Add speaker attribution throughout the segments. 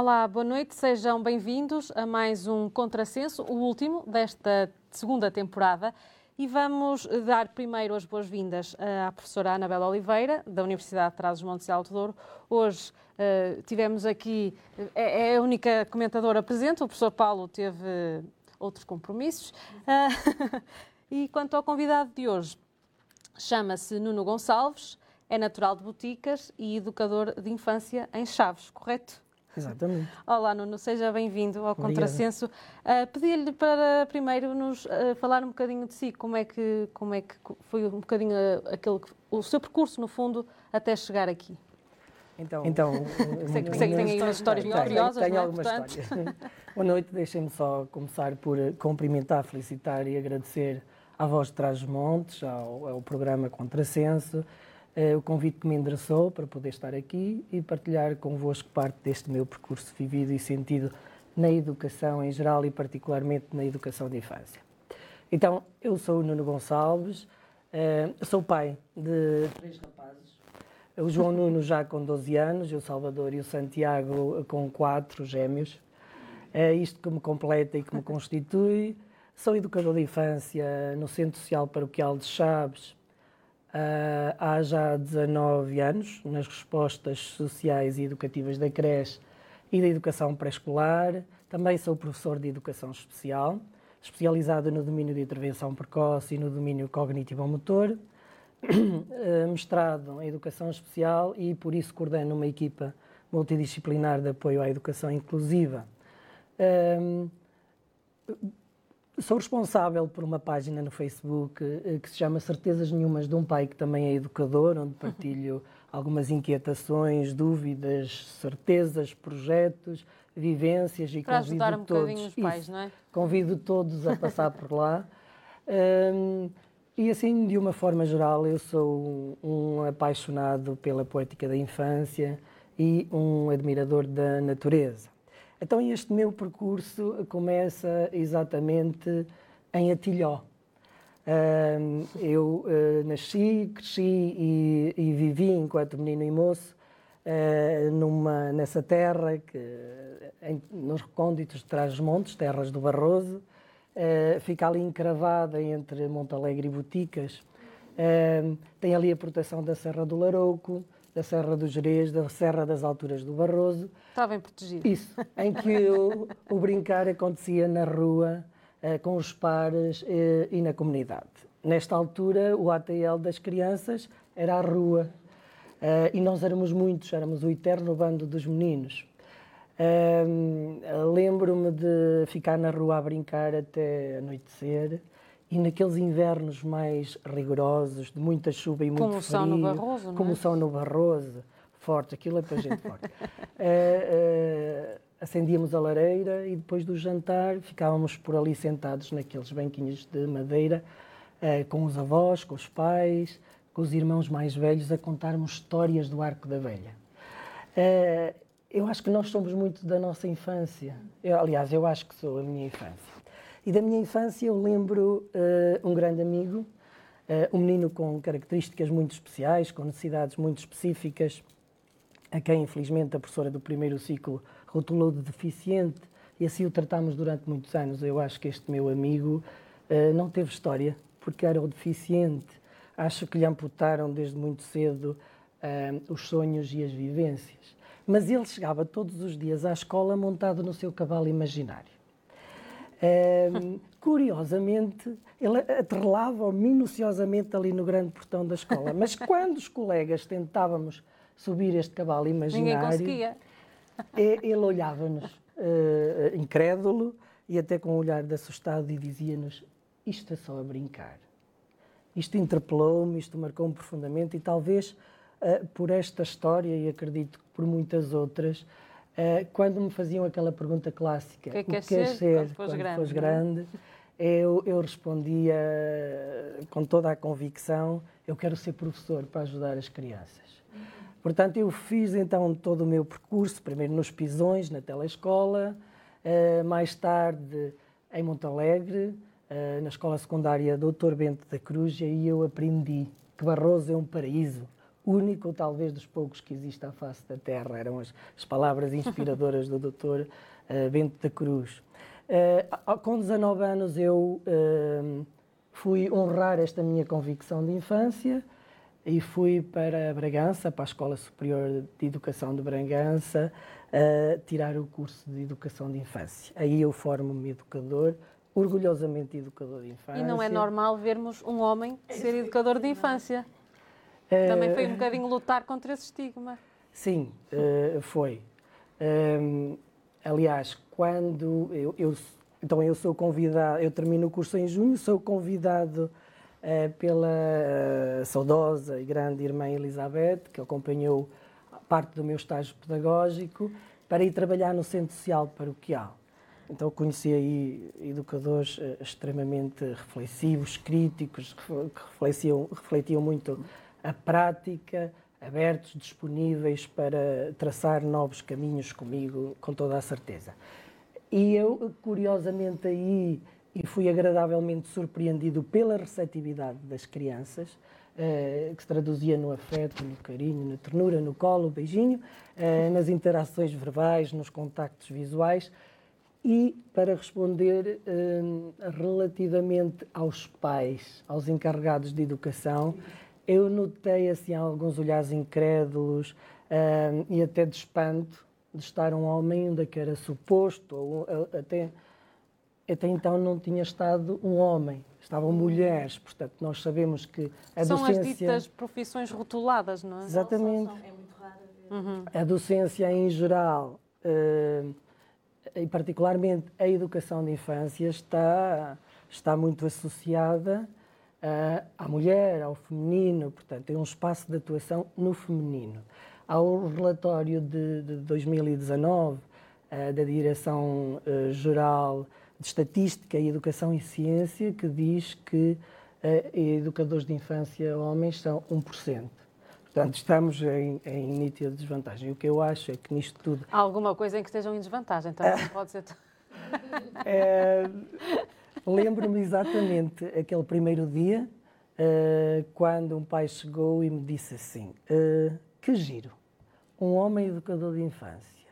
Speaker 1: Olá, boa noite, sejam bem-vindos a mais um Contrassenso, o último desta segunda temporada. E vamos dar primeiro as boas-vindas à professora Anabela Oliveira, da Universidade de Trás-os-Montes e Alto Douro. Hoje uh, tivemos aqui, é, é, a única comentadora presente, o professor Paulo teve outros compromissos. Uh, e quanto ao convidado de hoje, chama-se Nuno Gonçalves, é natural de Boticas e educador de infância em Chaves, correto?
Speaker 2: Exatamente.
Speaker 1: Olá, Nuno, seja bem-vindo ao Contrassenso. Uh, Pedi-lhe para primeiro nos uh, falar um bocadinho de si, como é que, como é que foi um bocadinho uh, aquele, o seu percurso, no fundo, até chegar aqui.
Speaker 2: Então, então
Speaker 1: sei, que, sei que tem aí umas histórias muito curiosas,
Speaker 2: tenho,
Speaker 1: tenho
Speaker 2: é? algumas Portanto... histórias. Boa noite, deixem-me só começar por cumprimentar, felicitar e agradecer à Voz de Trás-os-Montes, ao, ao programa Contrassenso, eh, o convite que me endereçou para poder estar aqui e partilhar convosco parte deste meu percurso vivido e sentido na educação em geral e particularmente na educação de infância. Então, eu sou o Nuno Gonçalves, eh, sou pai de três rapazes. O João Nuno já com 12 anos, o Salvador e o Santiago com quatro gêmeos. É isto que me completa e que me constitui. Sou educador de infância no Centro Social Paroquial de Chaves, Uh, há já 19 anos nas respostas sociais e educativas da creche e da educação pré-escolar. Também sou professor de educação especial, especializado no domínio de intervenção precoce e no domínio cognitivo-motor. Uh, mestrado em educação especial e por isso coordeno uma equipa multidisciplinar de apoio à educação inclusiva. Uh, Sou responsável por uma página no Facebook eh, que se chama Certezas Nenhumas de um Pai que também é educador, onde partilho algumas inquietações, dúvidas, certezas, projetos, vivências e
Speaker 1: Para
Speaker 2: convido
Speaker 1: ajudar um
Speaker 2: todos,
Speaker 1: bocadinho os pais, isso, não é?
Speaker 2: Convido todos a passar por lá. Um, e assim, de uma forma geral, eu sou um apaixonado pela poética da infância e um admirador da natureza. Então, este meu percurso começa exatamente em Atilhó. eu uh, nasci, cresci e, e, vivi enquanto menino e moço uh, numa, nessa terra, que, em, nos recônditos de Trás-os-Montes, terras do Barroso, uh, fica ali encravada entre Montalegre e Boticas. tem ali a proteção da Serra do Larouco, da Serra do Jerez, da Serra das Alturas do Barroso.
Speaker 1: Está bem protegido.
Speaker 2: Isso, em que o, o brincar acontecia na rua, eh, com os pares eh, e na comunidade. Nesta altura, o ATL das crianças era a rua. Eh, e nós éramos muitos, éramos o eterno bando dos meninos. Lembro-me de ficar na rua a brincar até anoitecer e naqueles invernos mais rigorosos, de muita chuva e muito
Speaker 1: como
Speaker 2: frio...
Speaker 1: Como são no Barroso,
Speaker 2: Como
Speaker 1: é?
Speaker 2: são no Barroso, forte, aquilo é para gente forte. uh, uh, acendíamos a lareira e depois do jantar ficávamos por ali sentados naqueles banquinhos de madeira, uh, com os avós, com os pais, com os irmãos mais velhos, a contarmos histórias do Arco da Velha. eu acho que nós somos muito da nossa infância. Eu, aliás, eu acho que sou a minha infância. E da minha infância eu lembro uh, um grande amigo, uh, um menino com características muito especiais, com necessidades muito específicas, a quem infelizmente a professora do primeiro ciclo rotulou de deficiente e assim o tratámos durante muitos anos. Eu acho que este meu amigo uh, não teve história porque era o deficiente. Acho que lhe amputaram desde muito cedo os sonhos e as vivências. Mas ele chegava todos os dias à escola montado no seu cavalo imaginário. Um, curiosamente, ele atrelava minuciosamente ali no grande portão da escola. Mas quando os colegas tentávamos subir este cavalo imaginário, ele olhava-nos uh, incrédulo e até com um olhar de assustado e dizia-nos: Isto é só a brincar. Isto interpelou-me, isto marcou-me profundamente e talvez uh, por esta história, e acredito que por muitas outras, Uh, quando me faziam aquela pergunta clássica,
Speaker 1: o que, é
Speaker 2: que
Speaker 1: quer
Speaker 2: ser,
Speaker 1: ser quando,
Speaker 2: quando
Speaker 1: grande,
Speaker 2: fores grande, eu, eu, respondia com toda a convicção, eu quero ser professor para ajudar as crianças. Portanto, eu fiz então todo o meu percurso, primeiro nos Pisões, na telescola, uh, mais tarde em Montalegre, uh, na escola secundária Doutor Bento da Cruz, e aí eu aprendi que Barroso é um paraíso, único, ou talvez dos poucos que existe à face da Terra. Eram as, as palavras inspiradoras do Dr. Uh, Bento da Cruz. Uh, com 19 anos eu uh, fui honrar esta minha convicção de infância e fui para Bragança, para a Escola Superior de Educação de Bragança, uh, tirar o curso de Educação de Infância. Aí eu formo-me educador, orgulhosamente educador de infância.
Speaker 1: E não é normal vermos um homem ser educador de infância. Também foi um bocadinho lutar contra esse estigma.
Speaker 2: Sim, uh, foi. Um, aliás, quando eu, eu, então eu sou convidado, eu termino o curso em junho, sou convidado pela saudosa e grande irmã Elizabeth, que acompanhou parte do meu estágio pedagógico, para ir trabalhar no Centro Social Paroquial. Então conheci aí educadores extremamente reflexivos, críticos, que refletiam, refletiam muito a prática, abertos, disponíveis para traçar novos caminhos comigo, com toda a certeza. E eu, curiosamente, aí e fui agradavelmente surpreendido pela receptividade das crianças, uh, que se traduzia no afeto, no carinho, na ternura, no colo, beijinho, uh, nas interações verbais, nos contactos visuais. E para responder uh, relativamente aos pais, aos encarregados de educação, eu notei assim alguns olhares incrédulos uh, e até de espanto de estar um homem onde que era suposto, ou até, até então não tinha estado um homem, estavam mulheres, portanto nós sabemos que a
Speaker 1: São
Speaker 2: docência...
Speaker 1: as ditas profissões rotuladas, não é?
Speaker 2: Exatamente.
Speaker 3: São, são, é muito raro.
Speaker 1: Uhum.
Speaker 2: A docência em geral, uh, e particularmente a educação de infância, está, está muito associada uh, à mulher, ao feminino, portanto, tem um espaço de atuação no feminino. Há um relatório de, de 2019 uh, eh, da Direção-Geral de Estatística e Educação e Ciência que diz que educadores de infância homens são 1%. Portanto, estamos em, em nítida desvantagem. O que eu acho é que nisto tudo.
Speaker 1: Há alguma coisa em que estejam em desvantagem, então não pode ser.
Speaker 2: é, Lembro-me exatamente aquele primeiro dia, uh, quando um pai chegou e me disse assim: uh, Que giro, um homem educador de infância.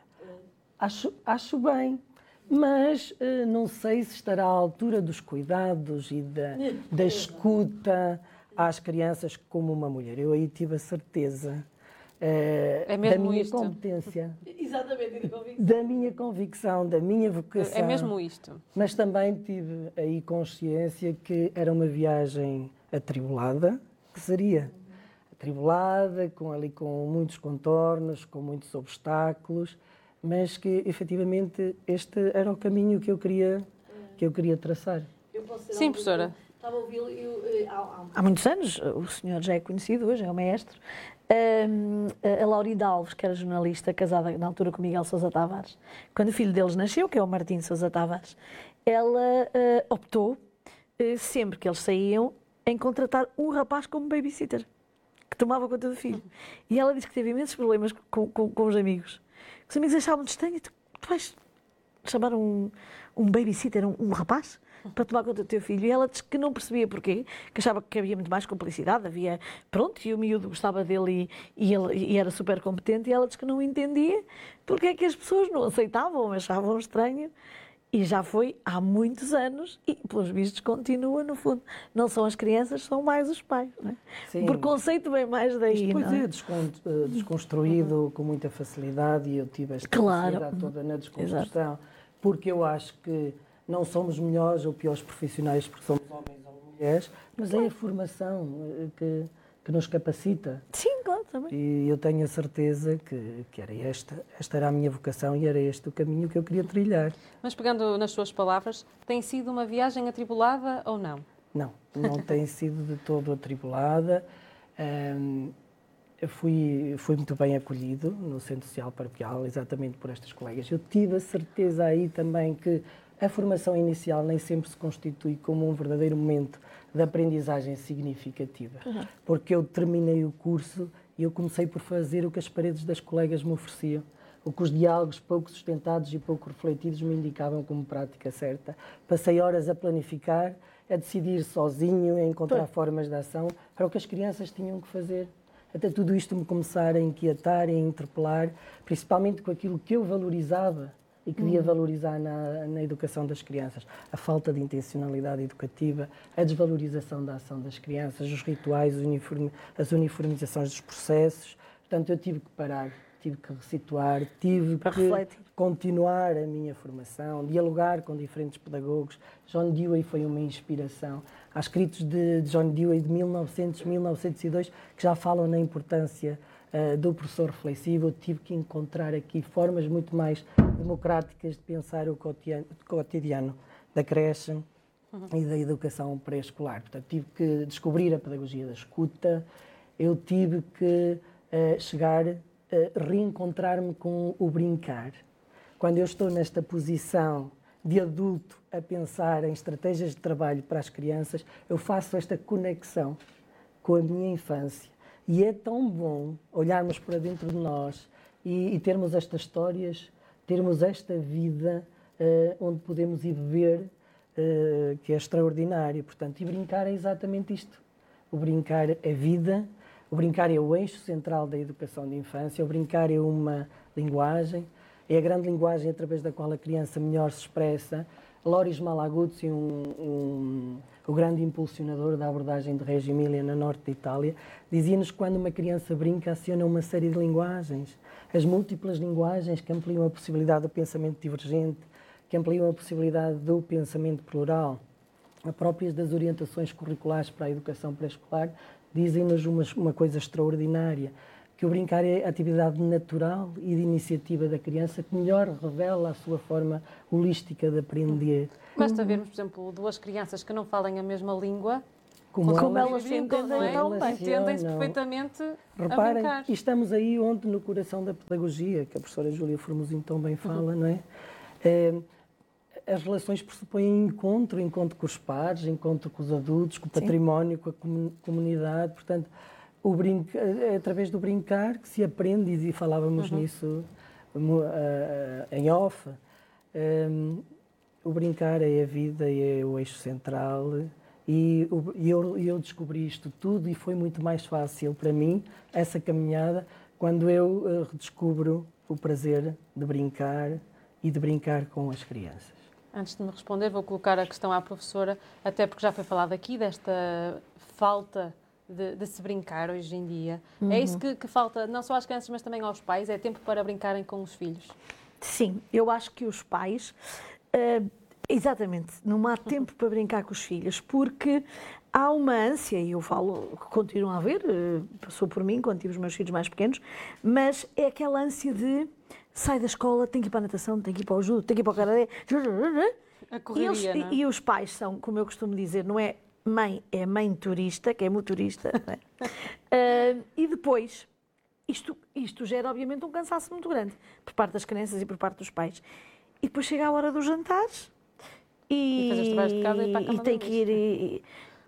Speaker 2: Acho, acho bem, mas uh, não sei se estará à altura dos cuidados e da, da escuta às crianças como uma mulher. Eu aí tive a certeza
Speaker 1: é
Speaker 2: da minha
Speaker 1: isto.
Speaker 2: competência.
Speaker 3: Exatamente,
Speaker 2: da minha convicção, da minha vocação.
Speaker 1: É mesmo isto.
Speaker 2: Mas também tive aí consciência que era uma viagem atribulada, que seria atribulada, com ali com muitos contornos, com muitos obstáculos, mas que efetivamente este era o caminho que eu queria que eu queria traçar.
Speaker 3: Eu
Speaker 1: Sim, professora.
Speaker 3: Estava a ouvi-lo eh, há,
Speaker 4: há muitos anos, o senhor já é conhecido hoje, é o maestro, a Laurida Alves, que era jornalista, casada na altura com Miguel Sousa Tavares, quando o filho deles nasceu, que é o Martim Sousa Tavares, ela uh, optou, uh, sempre que eles saíam, em contratar um rapaz como babysitter, que tomava conta do filho. E ela disse que teve imensos problemas com, com, com os amigos. Os amigos achavam estranho, tu, tu vais chamar um, um babysitter, um, um rapaz? Para tomar conta do teu filho. E ela disse que não percebia porquê, que achava que havia muito mais complicidade, havia, pronto, e o miúdo gostava dele e, e, ele, e era super competente, e ela disse que não entendia porque é que as pessoas não aceitavam, achavam estranho. E já foi há muitos anos e, pelos vistos, continua no fundo. Não são as crianças, são mais os pais. Não é?
Speaker 2: Sim.
Speaker 4: O preconceito vem mais daí.
Speaker 2: Isto, pois
Speaker 4: é,
Speaker 2: é eh, desconstruído com muita facilidade e eu tive esta
Speaker 4: Claro.
Speaker 2: facilidade toda na desconstrução, porque eu acho que não somos melhores ou piores profissionais porque somos homens ou mulheres, mas é a formação eh, que, que nos capacita.
Speaker 4: Sim, claro, também.
Speaker 2: E eu tenho a certeza que, que era esta, esta era a minha vocação e era este o caminho que eu queria trilhar.
Speaker 1: Mas pegando nas suas palavras, tem sido uma viagem atribulada ou não?
Speaker 2: Não, não tem sido de todo atribulada. Eu fui, fui muito bem acolhido no Centro Social Paroquial, exatamente por estas colegas. Eu tive a certeza aí também que a formação inicial nem sempre se constitui como um verdadeiro momento de aprendizagem significativa, porque eu terminei o curso e eu comecei por fazer o que as paredes das colegas me ofereciam, o que os diálogos pouco sustentados e pouco refletidos me indicavam como prática certa. Passei horas a planificar, a decidir sozinho, a encontrar formas de ação para o que as crianças tinham que fazer. até tudo isto me começar a inquietar e a interpelar, principalmente com aquilo que eu valorizava e queria valorizar na, na educação das crianças. A falta de intencionalidade educativa, a desvalorização da ação das crianças, os rituais, uniforme, as uniformizações dos processos. Portanto, eu tive que parar, tive que resituar, tive
Speaker 4: Para
Speaker 2: que
Speaker 4: refletir.
Speaker 2: continuar a minha formação, dialogar com diferentes pedagogos. John Dewey foi uma inspiração. Há escritos de John Dewey de 1900, 1902 que já falam na importância uh, do professor reflexivo. Eu tive que encontrar aqui formas muito mais democráticas de pensar o cotidiano, da creche uhum. e da educação pré-escolar. Portanto, tive que descobrir a pedagogia da escuta. Eu tive que uh, chegar a reencontrar-me com o brincar. Quando eu estou nesta posição de adulto a pensar em estratégias de trabalho para as crianças, eu faço esta conexão com a minha infância. E é tão bom olharmos para dentro de nós e, e termos estas histórias, termos esta vida uh, onde podemos ir beber, uh, que é extraordinário. Portanto, e brincar é exatamente isto. O brincar é vida, o brincar é o eixo central da educação de infância, o brincar é uma linguagem, é a grande linguagem através da qual a criança melhor se expressa. Loris Malaguzzi, um, um, o grande impulsionador da abordagem de Reggio Emilia na norte da Itália, dizia-nos que quando uma criança brinca aciona uma série de linguagens. As múltiplas linguagens que ampliam a possibilidade do pensamento divergente, que ampliam a possibilidade do pensamento plural, a próprias das orientações curriculares para a educação pré-escolar, dizem-nos uma, uma coisa extraordinária que o brincar é a atividade natural e de iniciativa da criança que melhor revela a sua forma holística de aprender.
Speaker 1: Basta vermos, por exemplo, duas crianças que não falem a mesma língua,
Speaker 4: como, como elas se entendem
Speaker 1: é?
Speaker 4: tão bem.
Speaker 1: Entendem-se perfeitamente
Speaker 2: Reparem,
Speaker 1: a brincar.
Speaker 2: e estamos aí onde, no coração da pedagogia, que a professora Júlia Formosinho tão bem fala, uhum. não é? é? As relações pressupõem encontro, encontro com os pares, encontro com os adultos, com o património, Sim. com a comunidade, portanto o brinca, é através do brincar que se aprende, e falávamos uhum. nisso uh, em off. Um, o brincar é a vida e é o eixo central. E, e eu, eu, descobri isto tudo e foi muito mais fácil para mim essa caminhada quando eu uh, redescubro o prazer de brincar e de brincar com as crianças.
Speaker 1: Antes de me responder, vou colocar a questão à professora, até porque já foi falado aqui desta falta de, de, se brincar hoje em dia. Uhum. É isso que, que, falta, não só às crianças, mas também aos pais? É tempo para brincarem com os filhos?
Speaker 4: Sim, eu acho que os pais. Uh, exatamente, não há tempo para brincar com os filhos, porque há uma ânsia, e eu falo que continua a haver, uh, passou por mim quando tive os meus filhos mais pequenos, mas é aquela ânsia de sai da escola, tem que ir para a natação, tem que ir para o judo, tem que ir para o karate.
Speaker 1: E, eles,
Speaker 4: é? e, os pais são, como eu costumo dizer, não é mãe é mãe turista, que é motorista, é? uh, e depois, isto, isto gera obviamente um cansaço muito grande por parte das crianças e por parte dos pais. E depois chega a hora dos jantares
Speaker 1: e, e, de casa e,
Speaker 4: e tem que ir. E,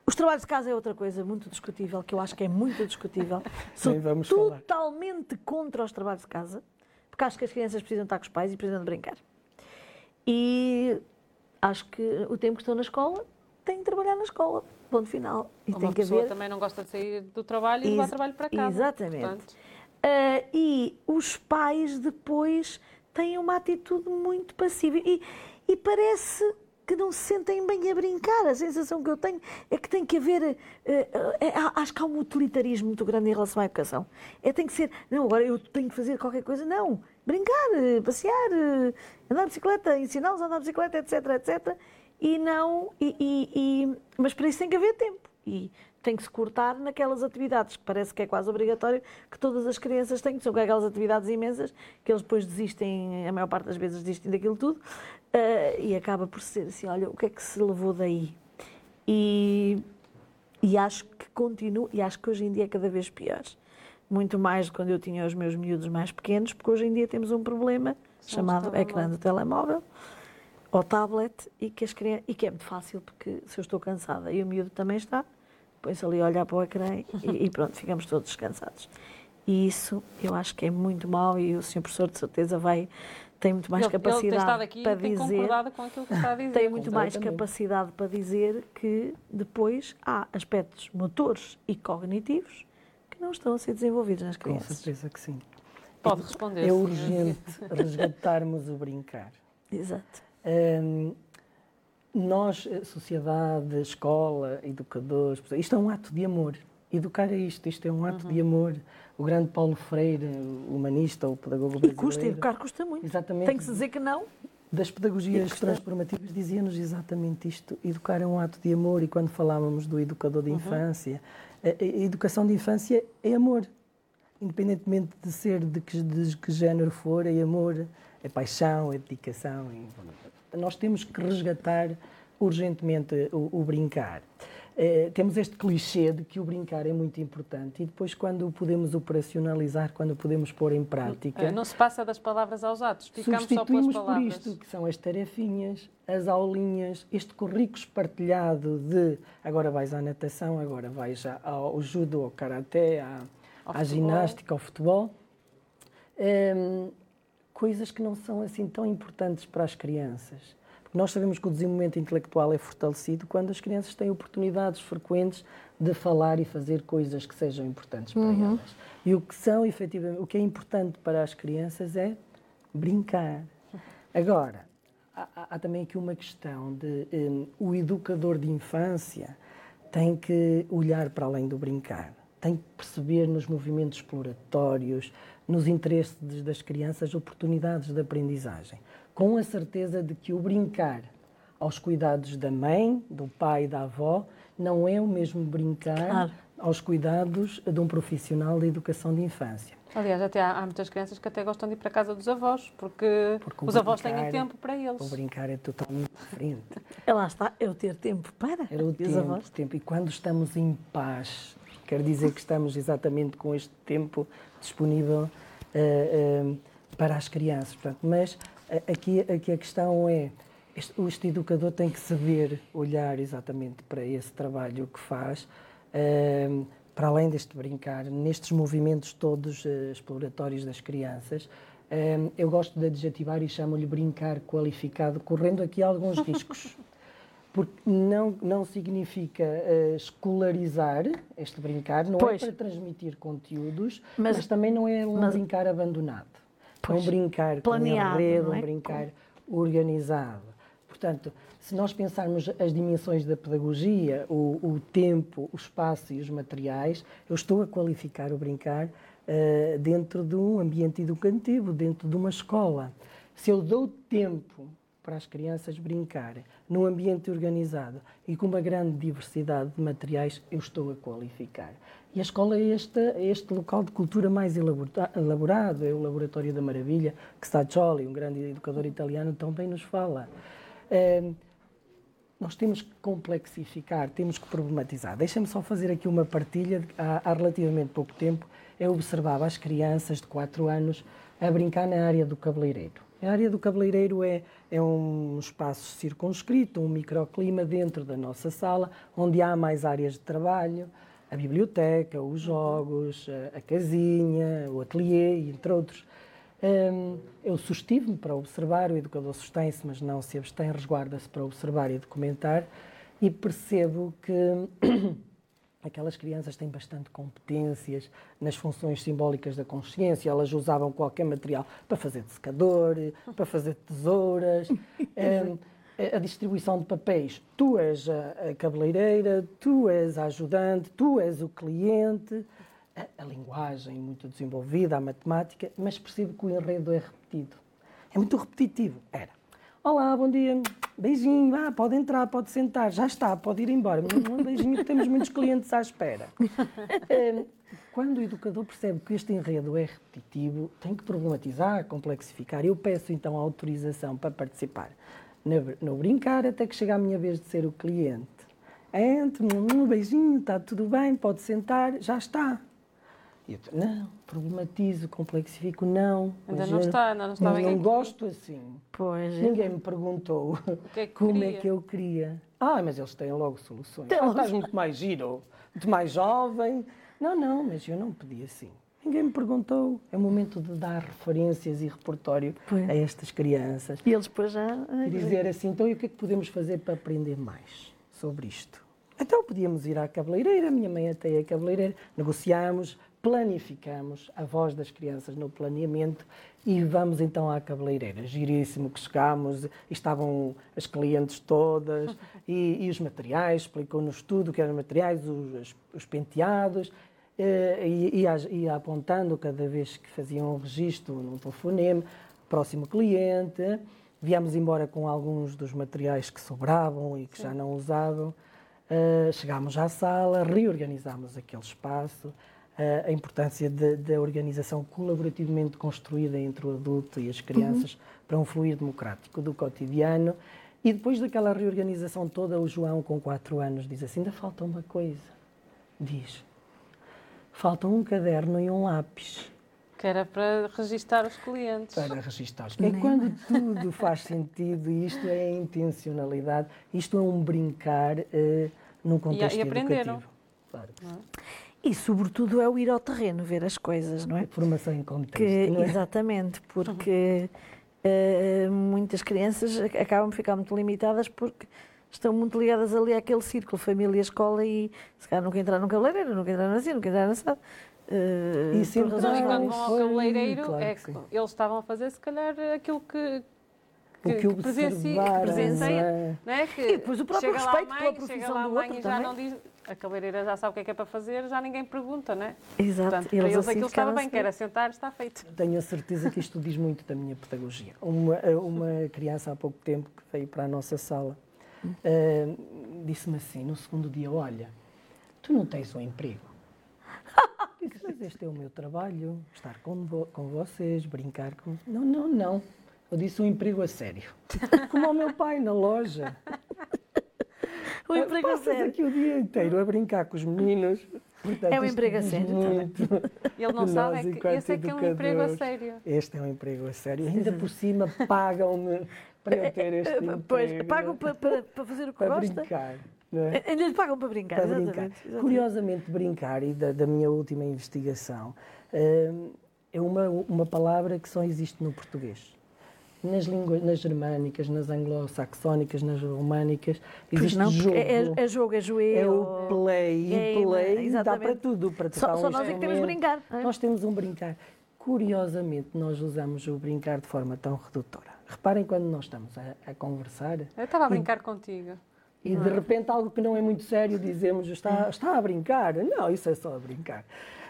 Speaker 4: os trabalhos de casa é outra coisa muito discutível, que eu acho que é muito discutível. Sou totalmente falar. contra os trabalhos de casa, porque acho que as crianças precisam estar com os pais e precisam de brincar. E acho que o tempo que estão na escola tem que trabalhar na escola, ponto final.
Speaker 1: E Uma tem que pessoa haver... também não gosta de sair do trabalho e levar trabalho para casa.
Speaker 4: Exatamente. Uh, e os pais depois têm uma atitude muito passiva e, e parece que não se sentem bem a brincar. A sensação que eu tenho é que tem que haver. Uh, uh, acho que há um utilitarismo muito grande em relação à educação. É tem que ser. Não, agora eu tenho que fazer qualquer coisa. Não. Brincar, passear, andar de bicicleta, ensiná-los a andar de bicicleta, etc, etc e não. E, e, e, mas para isso tem que haver tempo. E tem que se cortar naquelas atividades que parece que é quase obrigatório que todas as crianças têm, que são aquelas atividades imensas que eles depois desistem, a maior parte das vezes desistem daquilo tudo, uh, e acaba por ser assim: olha, o que é que se levou daí? E, e acho que continua, e acho que hoje em dia é cada vez pior. Muito mais do que quando eu tinha os meus miúdos mais pequenos, porque hoje em dia temos um problema chamado ecrã do telemóvel ao tablet e que, as crianças, e que é muito fácil, porque se eu estou cansada e o miúdo também está, põe-se ali a olhar para o ecrã e, e, pronto, ficamos todos descansados. E isso eu acho que é muito mau e o senhor professor de certeza vai tem muito mais
Speaker 1: ele,
Speaker 4: capacidade
Speaker 1: ele aqui,
Speaker 4: para
Speaker 1: tem
Speaker 4: dizer
Speaker 1: com aquilo que está a dizer.
Speaker 4: tem muito mais capacidade para dizer que depois há aspectos motores e cognitivos que não estão a ser desenvolvidos nas
Speaker 2: Com
Speaker 4: crianças.
Speaker 2: certeza que sim.
Speaker 1: Pode responder.
Speaker 2: É urgente resgatarmos o brincar.
Speaker 4: Exato.
Speaker 2: Hum, nós, a sociedade, escola, educadores, isto é um ato de amor. Educar é isto, isto é um ato de amor. O grande Paulo Freire, humanista, o pedagogo
Speaker 4: E
Speaker 2: brasileiro.
Speaker 4: custa, educar custa muito.
Speaker 2: Exatamente.
Speaker 4: Tem que se dizer que não.
Speaker 2: das pedagogias transformativas dizia-nos exatamente isto. Educar é um ato de amor e quando falávamos do educador de infância, a, a educação de infância é amor. Independentemente de ser de que, de que género for, é amor, é paixão, é dedicação. é- nós temos que resgatar urgentemente o, o brincar. Eh, temos este clichê de que o brincar é muito importante e depois quando o podemos operacionalizar, quando o podemos pôr em prática,
Speaker 1: Eh, Não se passa das palavras aos atos, ficamos só pelas
Speaker 2: Substituímos por
Speaker 1: palavras.
Speaker 2: isto, que são as tarefinhas, as aulinhas, este currículo espartilhado de agora vais à natação, agora vais ao judo, ao karaté, à,
Speaker 1: Ao
Speaker 2: à ginástica, ao futebol. Hum, coisas que não são assim tão importantes para as crianças. Porque nós sabemos que o desenvolvimento intelectual é fortalecido quando as crianças têm oportunidades frequentes de falar e fazer coisas que sejam importantes para elas. E o que são, efetivamente, o que é importante para as crianças é brincar. Agora, há, há- também aqui uma questão de hum, o educador de infância tem que olhar para além do brincar, tem que perceber nos movimentos exploratórios, nos interesses das crianças, oportunidades de aprendizagem, com a certeza de que o brincar aos cuidados da mãe, do pai e da avó não é o mesmo brincar
Speaker 4: Claro.
Speaker 2: aos cuidados de um profissional da educação de infância.
Speaker 1: Aliás, até há, há muitas crianças que até gostam de ir para a casa dos avós, porque,
Speaker 2: Porque
Speaker 1: os avós
Speaker 2: brincar-
Speaker 1: têm tempo para eles.
Speaker 2: O brincar é totalmente diferente.
Speaker 4: É lá está, é o ter tempo para.
Speaker 2: Era o
Speaker 4: E os
Speaker 2: tempo,
Speaker 4: avós?
Speaker 2: tempo. E quando estamos em paz, quer dizer que estamos exatamente com este tempo disponível eh, eh, para as crianças. Portanto, mas eh, aqui, aqui a questão é, este, este educador tem que saber olhar exatamente para esse trabalho que faz, eh, para além deste brincar, nestes movimentos todos exploratórios das crianças, eu gosto de adjetivar e chamo-lhe brincar qualificado, correndo aqui alguns riscos. Porque não, não significa eh, escolarizar este brincar, não
Speaker 4: Pois.
Speaker 2: é para transmitir conteúdos,
Speaker 4: Mas-
Speaker 2: mas, também não é um
Speaker 4: mas-
Speaker 2: brincar abandonado. é um
Speaker 4: Pois.
Speaker 2: brincar
Speaker 4: Planeado,
Speaker 2: com enredo,
Speaker 4: é?
Speaker 2: um brincar organizado. Portanto, se nós pensarmos as dimensões da pedagogia, o, o tempo, o espaço e os materiais, eu estou a qualificar o brincar eh, dentro de um ambiente educativo, dentro de uma escola. Se eu dou tempo para as crianças brincarem num ambiente organizado e com uma grande diversidade de materiais, eu estou a qualificar. E a escola é este, é este local de cultura mais elabora- elaborado, é o Laboratório da Maravilha, que Staccioli, um grande educador italiano, também nos fala. Eh, nós temos que complexificar, temos que problematizar. Deixa-me só fazer aqui uma partilha. Há, há relativamente pouco tempo, eu observava as crianças de 4 anos a brincar na área do cabeleireiro. A área do cabeleireiro é, é um espaço circunscrito, um microclima dentro da nossa sala, onde há mais áreas de trabalho, a biblioteca, os jogos, a, casinha, o ateliê, entre outros. Hum, eu sustive-me para observar, o educador sustém-se, mas não se abstém, resguarda-se para observar e documentar, e percebo que aquelas crianças têm bastante competências nas funções simbólicas da consciência, elas usavam qualquer material para fazer de secador, para fazer de tesouras. Hum, a distribuição de papéis. Tu és a, a cabeleireira, tu és a ajudante, tu és o cliente. A, a linguagem muito desenvolvida, a matemática, mas percebo que o enredo é repetido. É muito repetitivo. Era. Olá, bom dia, beijinho, ah, pode entrar, pode sentar, já está, pode ir embora. Um beijinho, temos muitos clientes à espera. Hum, Quando o educador percebe que este enredo é repetitivo, tem que problematizar, complexificar. Eu peço então a autorização para participar no, no brincar até que chega a minha vez de ser o cliente. Entre, um beijinho, está tudo bem, pode sentar, já está. E eu, não, problematizo, complexifico, não.
Speaker 1: Ainda não está, ainda não está bem
Speaker 2: não
Speaker 1: aqui.
Speaker 2: gosto assim.
Speaker 4: Pois é.
Speaker 2: Ninguém me perguntou
Speaker 1: que é que
Speaker 2: como
Speaker 1: queria?
Speaker 2: é que eu queria. Ah, mas eles têm logo soluções.
Speaker 4: Tem
Speaker 2: Ah, estás muito mais giro, muito mais jovem. Não, não, mas eu não pedi assim. Ninguém me perguntou. É o momento de dar referências e repertório
Speaker 4: Pois.
Speaker 2: a estas crianças.
Speaker 4: E eles depois já.
Speaker 2: E dizer assim, então e o que é que podemos fazer para aprender mais sobre isto? Então podíamos ir à cabeleireira, a minha mãe até é cabeleireira, negociámos, planificamos a voz das crianças no planeamento e vamos então à cabeleireira. Giríssimo que chegámos, e estavam as clientes todas e, e os materiais, explicou-nos tudo que eram os materiais, os, os penteados, eh, e ia, ia apontando cada vez que faziam um registro num telefonema, próximo cliente. Viemos embora com alguns dos materiais que sobravam e que Sim. já não usavam. Uh, chegámos à sala, reorganizámos aquele espaço, a importância da organização colaborativamente construída entre o adulto e as crianças uhum. para um fluir democrático do cotidiano. E depois daquela reorganização toda, o João, com quatro anos, diz assim: ainda falta uma coisa. Diz: falta um caderno e um lápis.
Speaker 1: Que era para registar os clientes.
Speaker 2: Para registar os clientes. É quando tudo faz sentido e isto é a intencionalidade, isto é um brincar uh, num contexto e, e aprenderam. educativo. Claro.
Speaker 4: E, sobretudo, é o ir ao terreno, ver as coisas, não é?
Speaker 2: Formação em contexto. Que,
Speaker 4: é? Exatamente, porque uh, muitas crianças acabam por ficar muito limitadas porque estão muito ligadas ali àquele círculo, família, escola e se calhar nunca entraram no cabeleireiro, nunca entraram assim, nunca entraram assim.
Speaker 1: Uh, e sempre quando vão ao cabeleireiro, claro é que eles estavam a fazer se calhar aquilo que
Speaker 2: que, que, que presencia,
Speaker 1: presencia não é? Que
Speaker 4: e depois o próprio respeito mãe, pela profissão
Speaker 1: lá
Speaker 4: do outro
Speaker 1: e
Speaker 4: já
Speaker 1: também. não diz, a cabeleireira já sabe o que é que é para fazer, já ninguém pergunta, não é?
Speaker 4: Exato.
Speaker 1: Portanto, eles para eles assim aquilo estava bem, que era sentar, está feito.
Speaker 2: Tenho a certeza que isto diz muito da minha pedagogia. Uma, uma criança há pouco tempo que veio para a nossa sala uh, disse-me assim, no segundo dia, olha, tu não tens um emprego. Disse, mas este é o meu trabalho, estar com, vo com vocês, brincar com... Não, não, não. Eu disse um emprego a sério. Como o meu pai na loja.
Speaker 4: O emprego a sério.
Speaker 2: aqui o dia inteiro a brincar com os meninos.
Speaker 4: Portanto, é um emprego a sério
Speaker 1: muito Ele não sabe é que esse é que é um emprego a sério.
Speaker 2: Este é um emprego a sério. Ainda por cima pagam-me para eu ter este emprego.
Speaker 4: Pois, pagam para, para, para fazer o que
Speaker 2: para
Speaker 4: gosta.
Speaker 2: brincar. É?
Speaker 4: Ainda lhe pagam para brincar,
Speaker 2: para
Speaker 4: exatamente,
Speaker 2: brincar.
Speaker 4: Exatamente.
Speaker 2: Curiosamente, brincar, e da, da minha última investigação, eh, é uma, uma palavra que só existe no português nas línguas, nas germânicas, nas anglo-saxónicas, nas românicas, existe não, jogo.
Speaker 4: É, é, jogo, é joelho.
Speaker 2: É o play, é, e play dá para tudo. Para
Speaker 4: só,
Speaker 2: só
Speaker 4: um nós é que temos brincar.
Speaker 2: É? Nós temos um brincar. Curiosamente, nós usamos o brincar de forma tão redutora. Reparem quando nós estamos a, a conversar.
Speaker 1: Eu estava a brincar e, contigo.
Speaker 2: E de é? repente algo que não é muito sério dizemos está, está a brincar. Não, isso é só a brincar.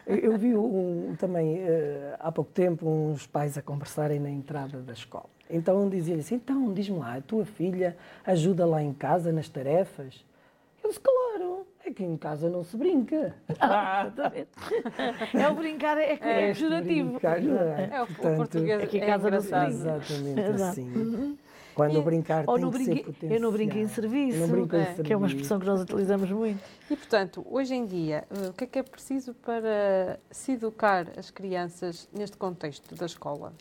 Speaker 2: Eu vi um, também uh, há pouco tempo uns pais a conversarem na entrada da escola. Então dizia-lhe assim: então, diz-me lá, a tua filha ajuda lá em casa nas tarefas? Eu disse: claro, é que em casa não se brinca.
Speaker 4: Ah, é o brincar, é, é, é
Speaker 1: jurativo. Brincar, é? é o, Portanto, português é que em casa é não se brinca.
Speaker 2: Exatamente assim. Quando brincar
Speaker 4: Ou
Speaker 2: tem
Speaker 4: no
Speaker 2: que ser potencial.
Speaker 4: Eu não brinco em serviço,
Speaker 2: brinco em
Speaker 4: é,
Speaker 2: serviço.
Speaker 4: que é uma expressão que nós utilizamos muito.
Speaker 1: E, portanto, hoje em dia, eh, o que é que é preciso para se educar as crianças neste contexto da escola?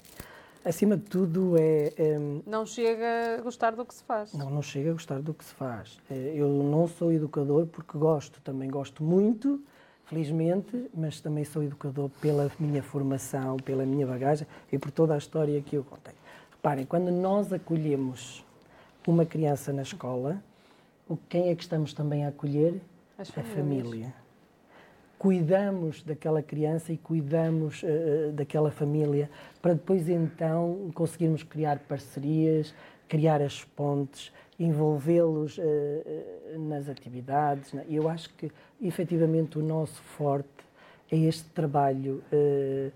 Speaker 2: Acima de tudo é, é,
Speaker 1: Não chega a gostar do que se faz.
Speaker 2: Não, não chega a gostar do que se faz. É, eu não sou educador porque gosto, também gosto muito, felizmente, mas também sou educador pela minha formação, pela minha bagagem e por toda a história que eu contei. Reparem, quando nós acolhemos uma criança na escola, quem é que estamos também a acolher?
Speaker 1: a
Speaker 2: família cuidamos daquela criança e cuidamos uh, daquela família para depois então conseguirmos criar parcerias, criar as pontes, envolvê-los uh, nas atividades. E eu acho que efetivamente o nosso forte é este trabalho uh,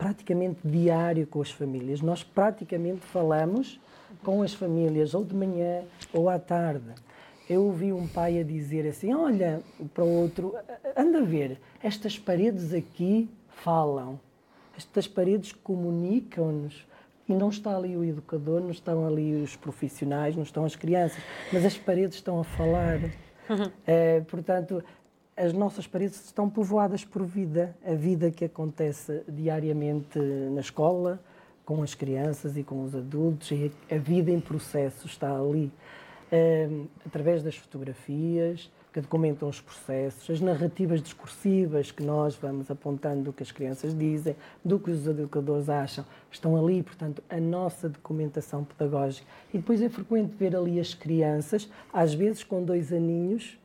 Speaker 2: praticamente diário com as famílias. Nós praticamente falamos com as famílias ou de manhã ou à tarde eu ouvi um pai a dizer assim: olha para o outro, anda a ver, estas paredes aqui falam, estas paredes comunicam-nos. E não está ali o educador, não estão ali os profissionais, não estão as crianças, mas as paredes estão a falar. É, portanto, as nossas paredes estão povoadas por vida, a vida que acontece diariamente na escola, com as crianças e com os adultos, e a vida em processo está ali através das fotografias que documentam os processos, as narrativas discursivas que nós vamos apontando do que as crianças dizem, do que os educadores acham, estão ali, portanto, a nossa documentação pedagógica. E depois é frequente ver ali as crianças, às vezes com dois aninhos,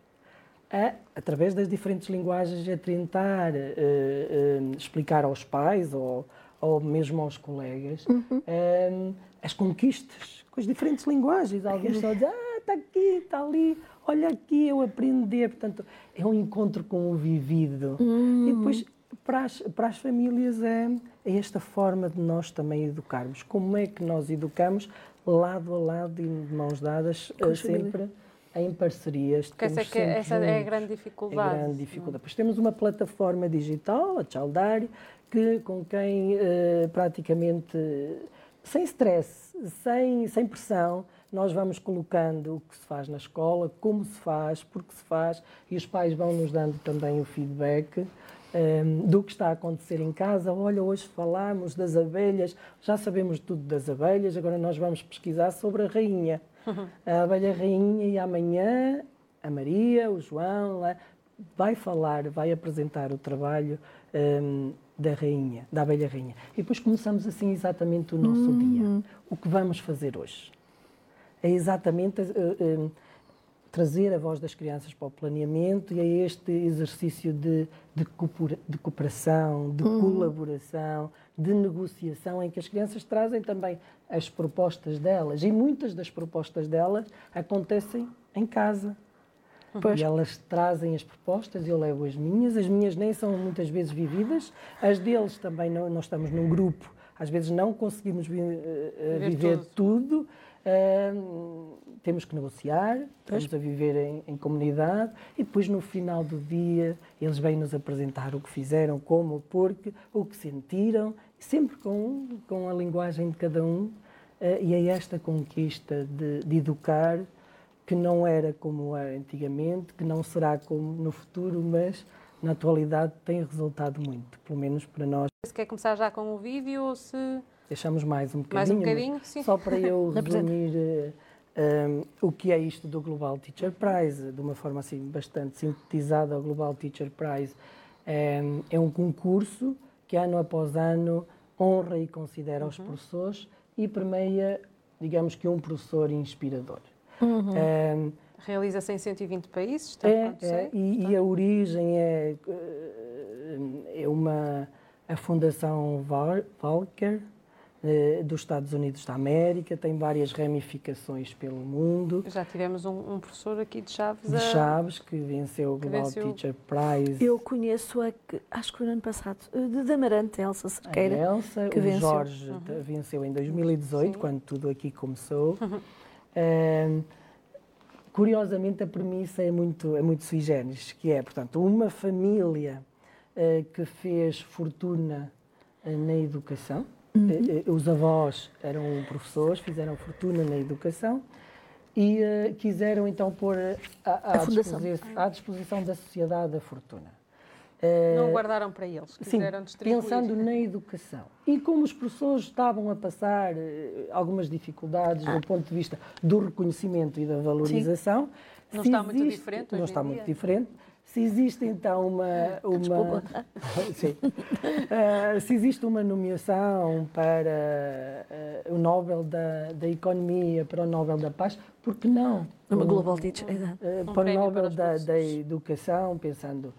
Speaker 2: a, através das diferentes linguagens, a tentar uh, uh, explicar aos pais ou, ou mesmo aos colegas uh, as conquistas com as diferentes linguagens. Alguns só dizem, ah, está aqui, está ali, olha aqui, eu aprender. Portanto, é um encontro com o vivido. E depois, para as, para as famílias, é, é esta forma de nós também educarmos. Como é que nós educamos lado a lado e de mãos dadas, sempre em parcerias.
Speaker 1: Porque essa, é, que, essa é a grande dificuldade.
Speaker 2: É a grande dificuldade. Pois temos uma plataforma digital, a Chaldari, que, com quem uh, praticamente sem stress, sem, sem pressão, nós vamos colocando o que se faz na escola, como se faz, porque se faz, e os pais vão nos dando também o feedback um, ehm, do que está a acontecer em casa. Olha, hoje falamos das abelhas, já sabemos tudo das abelhas, agora nós vamos pesquisar sobre a rainha. A abelha rainha e amanhã a Maria, o João, vai falar, vai apresentar o trabalho um, da rainha, da abelha rainha. E depois começamos assim exatamente o nosso uhum. dia. O que vamos fazer hoje? É exatamente uh, uh, trazer a voz das crianças para o planeamento e é este exercício de, de, de cooperação, de uhum. colaboração, de negociação, em que as crianças trazem também as propostas delas. E muitas das propostas delas acontecem em casa. Pois. E elas trazem as propostas, eu levo as minhas. As minhas nem são muitas vezes vividas, as deles também não. Nós estamos num grupo, às vezes não conseguimos vi, uh, viver tudo. tudo. Uh, temos que negociar, estamos a viver em, em, comunidade e depois no final do dia eles vêm nos apresentar o que fizeram, como, porque, o que sentiram, sempre com, com a linguagem de cada um. Uh, e é esta conquista de, de educar que não era como era antigamente, que não será como no futuro, mas na atualidade tem resultado muito, pelo menos para nós.
Speaker 1: Se quer começar já com o vídeo ou se...
Speaker 2: Deixamos mais um bocadinho.
Speaker 1: Mais um bocadinho, sim.
Speaker 2: Só para eu resumir uh, eh, um, o que é isto do Global Teacher Prize, de uma forma assim bastante sintetizada, o Global Teacher Prize um, é um concurso que ano após ano honra e considera uhum. os professores e premia, digamos que um professor inspirador.
Speaker 1: Uhum. Um, Realiza-se em 120 países? Está
Speaker 2: é, é e, e, a origem é, eh, é uma a Fundação Walker eh, dos Estados Unidos da América, tem várias ramificações pelo mundo.
Speaker 1: Já tivemos um, um professor aqui de Chaves.
Speaker 2: De Chaves, que venceu o Global venceu... Teacher Prize.
Speaker 4: Eu conheço, a, acho que foi no ano passado, de Damarante, Elsa Cerqueira.
Speaker 2: A Elsa,
Speaker 4: que
Speaker 2: o
Speaker 4: venceu.
Speaker 2: Jorge uhum. venceu em 2018, Sim. quando tudo aqui começou. Uhum. Um, curiosamente, a premissa é muito, é muito sui generis, que é, portanto, uma família uh, que fez fortuna uh, na educação. Uhum. Uh, os avós eram professores, fizeram fortuna na educação e quiseram então pôr à, à, disposição, à disposição da sociedade a fortuna.
Speaker 1: Não guardaram para eles, quiseram
Speaker 2: Sim,
Speaker 1: distribuir.
Speaker 2: pensando na educação. E como os professores estavam a passar eh, algumas dificuldades ah. do ponto de vista do reconhecimento e da valorização...
Speaker 1: Sim. Não está existe, muito diferente
Speaker 2: Não está
Speaker 1: dia.
Speaker 2: muito diferente. Se existe então uma... uma Sim. Uh, se existe uma nomeação para uh, o Nobel da, da Economia, para o Nobel da Paz, por que não?
Speaker 4: Uma Global Teacher.
Speaker 2: Uh, para o Nobel da, da Educação, pensando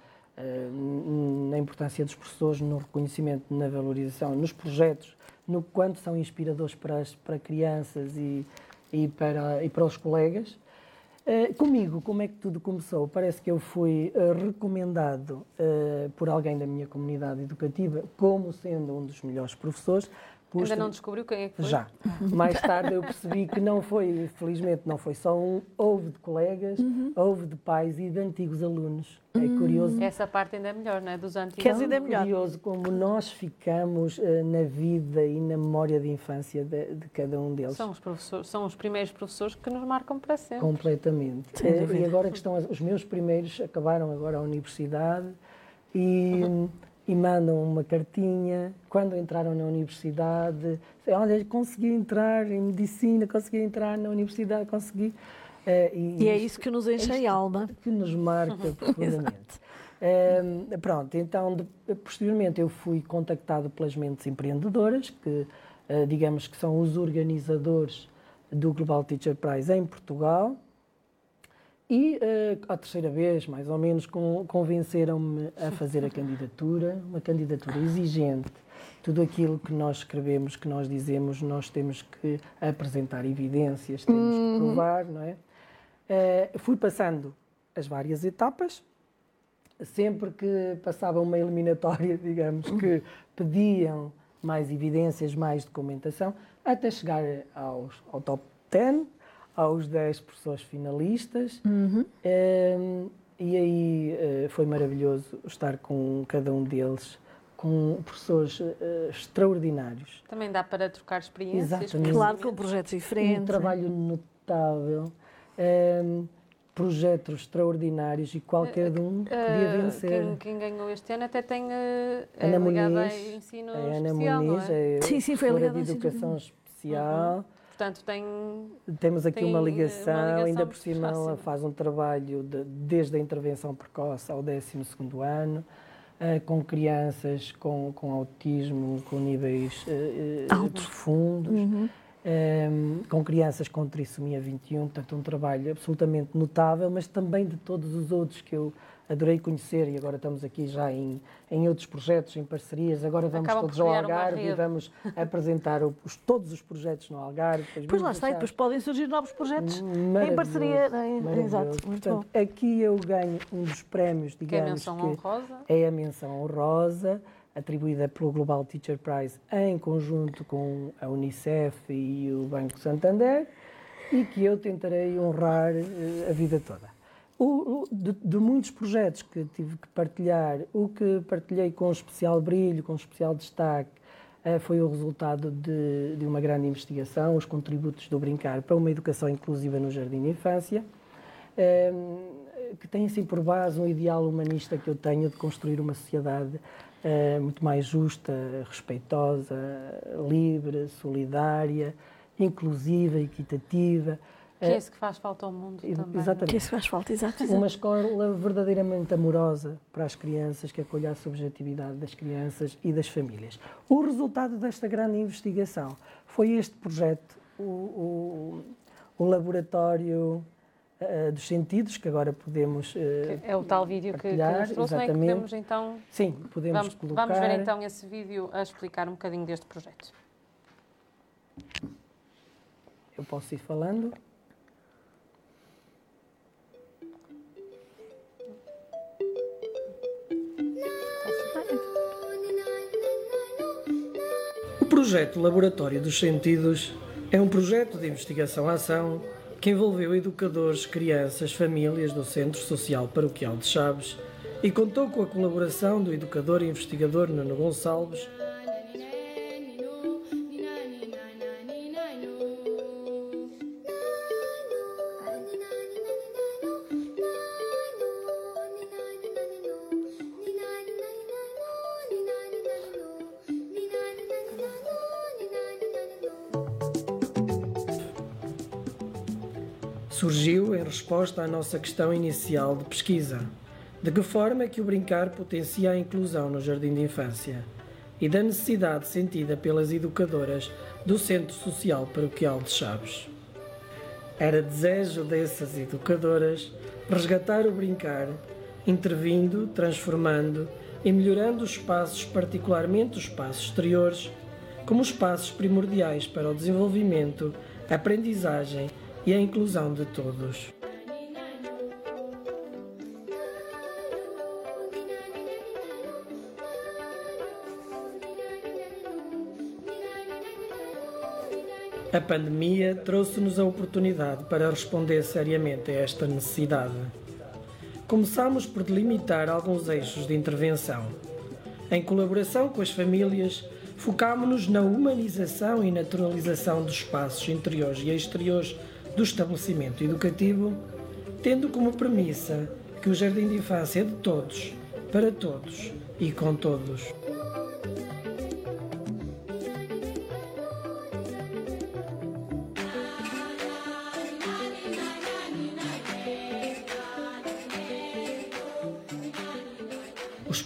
Speaker 2: na importância dos professores no reconhecimento, na valorização, nos projetos, no quanto são inspiradores para, as, para crianças e, e, para, e para os colegas. Uh, comigo, como é que tudo começou? Parece que eu fui uh, recomendado uh, por alguém da minha comunidade educativa como sendo um dos melhores professores,
Speaker 1: Ainda não descobriu quem é que foi?
Speaker 2: Já. Mais tarde eu percebi que não foi, felizmente, não foi só um. Houve de colegas, uhum. houve de pais e de antigos alunos. É uhum. curioso.
Speaker 1: Essa parte ainda é melhor, não é? Dos antigos.
Speaker 4: Quer dizer, é melhor.
Speaker 2: curioso como nós ficamos uh, na vida e na memória de infância de, de, cada um deles.
Speaker 1: São os professores, são os primeiros professores que nos marcam para sempre.
Speaker 2: Completamente. Uh, e agora que estão, os meus primeiros acabaram agora a universidade e. Uhum e mandam uma cartinha quando entraram na universidade. Olha, consegui entrar em medicina, consegui entrar na universidade, consegui.
Speaker 4: Uh, e, e, é isso que nos enche é a alma.
Speaker 2: Que nos marca profundamente. Uh, pronto, então, de, posteriormente eu fui contactado pelas mentes empreendedoras, que uh, digamos que são os organizadores do Global Teacher Prize em Portugal, E uh, à terceira vez, mais ou menos, convenceram-me a fazer a candidatura, uma candidatura exigente. Tudo aquilo que nós escrevemos, que nós dizemos, nós temos que apresentar evidências, temos uhum. que provar, não é? Uh, fui passando as várias etapas, sempre que passava uma eliminatória, digamos, que pediam mais evidências, mais documentação, até chegar aos, ao top 10, aos 10 professores finalistas. Uhum. Um, ehm, e aí uh, foi maravilhoso estar com cada um deles, com professores uh, extraordinários.
Speaker 1: Também dá para trocar experiências.
Speaker 4: Exatamente. Claro, com projetos diferentes.
Speaker 2: Um trabalho notável. Um, ehm, projetos extraordinários e qualquer um podia vencer.
Speaker 1: Quem, quem, ganhou este ano até tem uh, Ana é Muniz, a ensino a Ana especial, Muniz, é?
Speaker 2: é sim, sim, foi de Educação Especial. Uhum.
Speaker 1: Portanto, tem.
Speaker 2: Temos aqui
Speaker 1: tem
Speaker 2: uma, ligação, uma ligação, ainda por cima ela faz um trabalho de, desde a intervenção precoce ao 12 ano, uh, com crianças com, com autismo, com níveis uh, profundos. Uhum. Um, ehm, com crianças com trissomia 21, portanto, um trabalho absolutamente notável, mas também de todos os outros que eu adorei conhecer e agora estamos aqui já em, em outros projetos, em parcerias. Agora vamos Acabam todos ao Algarve e vamos apresentar os, todos os projetos no Algarve.
Speaker 4: Pois lá está, e depois podem surgir novos projetos em parceria. É? Exato,
Speaker 2: Portanto, aqui eu ganho um dos prémios, digamos, que, é a menção honrosa. é a menção honrosa atribuída pelo Global Teacher Prize em conjunto com a Unicef e o Banco Santander e que eu tentarei honrar eh, a vida toda. O, de, de, muitos projetos que tive que partilhar, o que partilhei com especial brilho, com especial destaque, uh, foi o resultado de, de, uma grande investigação, os contributos do Brincar para uma educação inclusiva no jardim de infância, uh, que tem assim por base um ideal humanista que eu tenho de construir uma sociedade uh, muito mais justa, respeitosa, livre, solidária, inclusiva, equitativa.
Speaker 1: Que é isso que faz falta ao mundo também. É?
Speaker 2: Exatamente.
Speaker 4: Que é isso que faz falta, exato.
Speaker 2: Uma escola verdadeiramente amorosa para as crianças, que acolha a subjetividade das crianças e das famílias. O resultado desta grande investigação foi este projeto, o, o, o Laboratório uh, dos Sentidos, que agora podemos uh,
Speaker 1: É o tal vídeo que, que nos trouxe, exatamente. não é? podemos então...
Speaker 2: Sim, podemos
Speaker 1: vamos,
Speaker 2: colocar...
Speaker 1: Vamos ver então esse vídeo a explicar um bocadinho deste projeto.
Speaker 2: Eu posso ir falando? Projeto Laboratório dos Sentidos é um projeto de investigação-ação que envolveu educadores, crianças, famílias do Centro Social Paroquial de Chaves e contou com a colaboração do educador e investigador Nuno Gonçalves resposta à nossa questão inicial de pesquisa: de que forma é que o brincar potencia a inclusão no jardim de infância? E da necessidade sentida pelas educadoras do Centro Social Paroquial de Chaves. Era desejo dessas educadoras resgatar o brincar, intervindo, transformando e melhorando os espaços, particularmente os espaços exteriores, como espaços primordiais para o desenvolvimento, aprendizagem e a inclusão de todos. A pandemia trouxe-nos a oportunidade para responder seriamente a esta necessidade. Começamos por delimitar alguns eixos de intervenção. Em colaboração com as famílias, focámonos na humanização e naturalização dos espaços interiores e exteriores do estabelecimento educativo, tendo como premissa que o jardim de infância é de todos, para todos e com todos.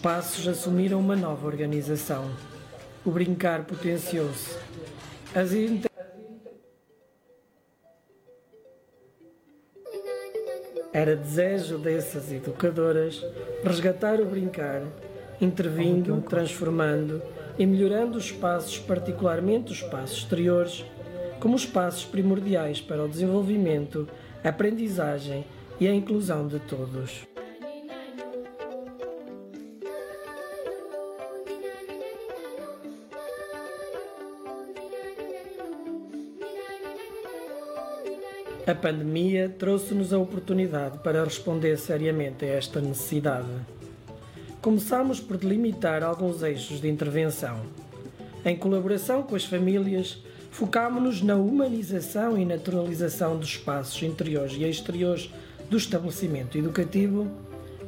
Speaker 2: Passos assumiram uma nova organização. O brincar potenciou-se. As Era desejo dessas educadoras resgatar o brincar, intervindo, transformando e melhorando os espaços, particularmente os espaços exteriores, como espaços primordiais para o desenvolvimento, a aprendizagem e a inclusão de todos. A pandemia trouxe-nos a oportunidade para responder seriamente a esta necessidade. Começamos por delimitar alguns eixos de intervenção. Em colaboração com as famílias, focámos-nos na humanização e naturalização dos espaços interiores e exteriores do estabelecimento educativo,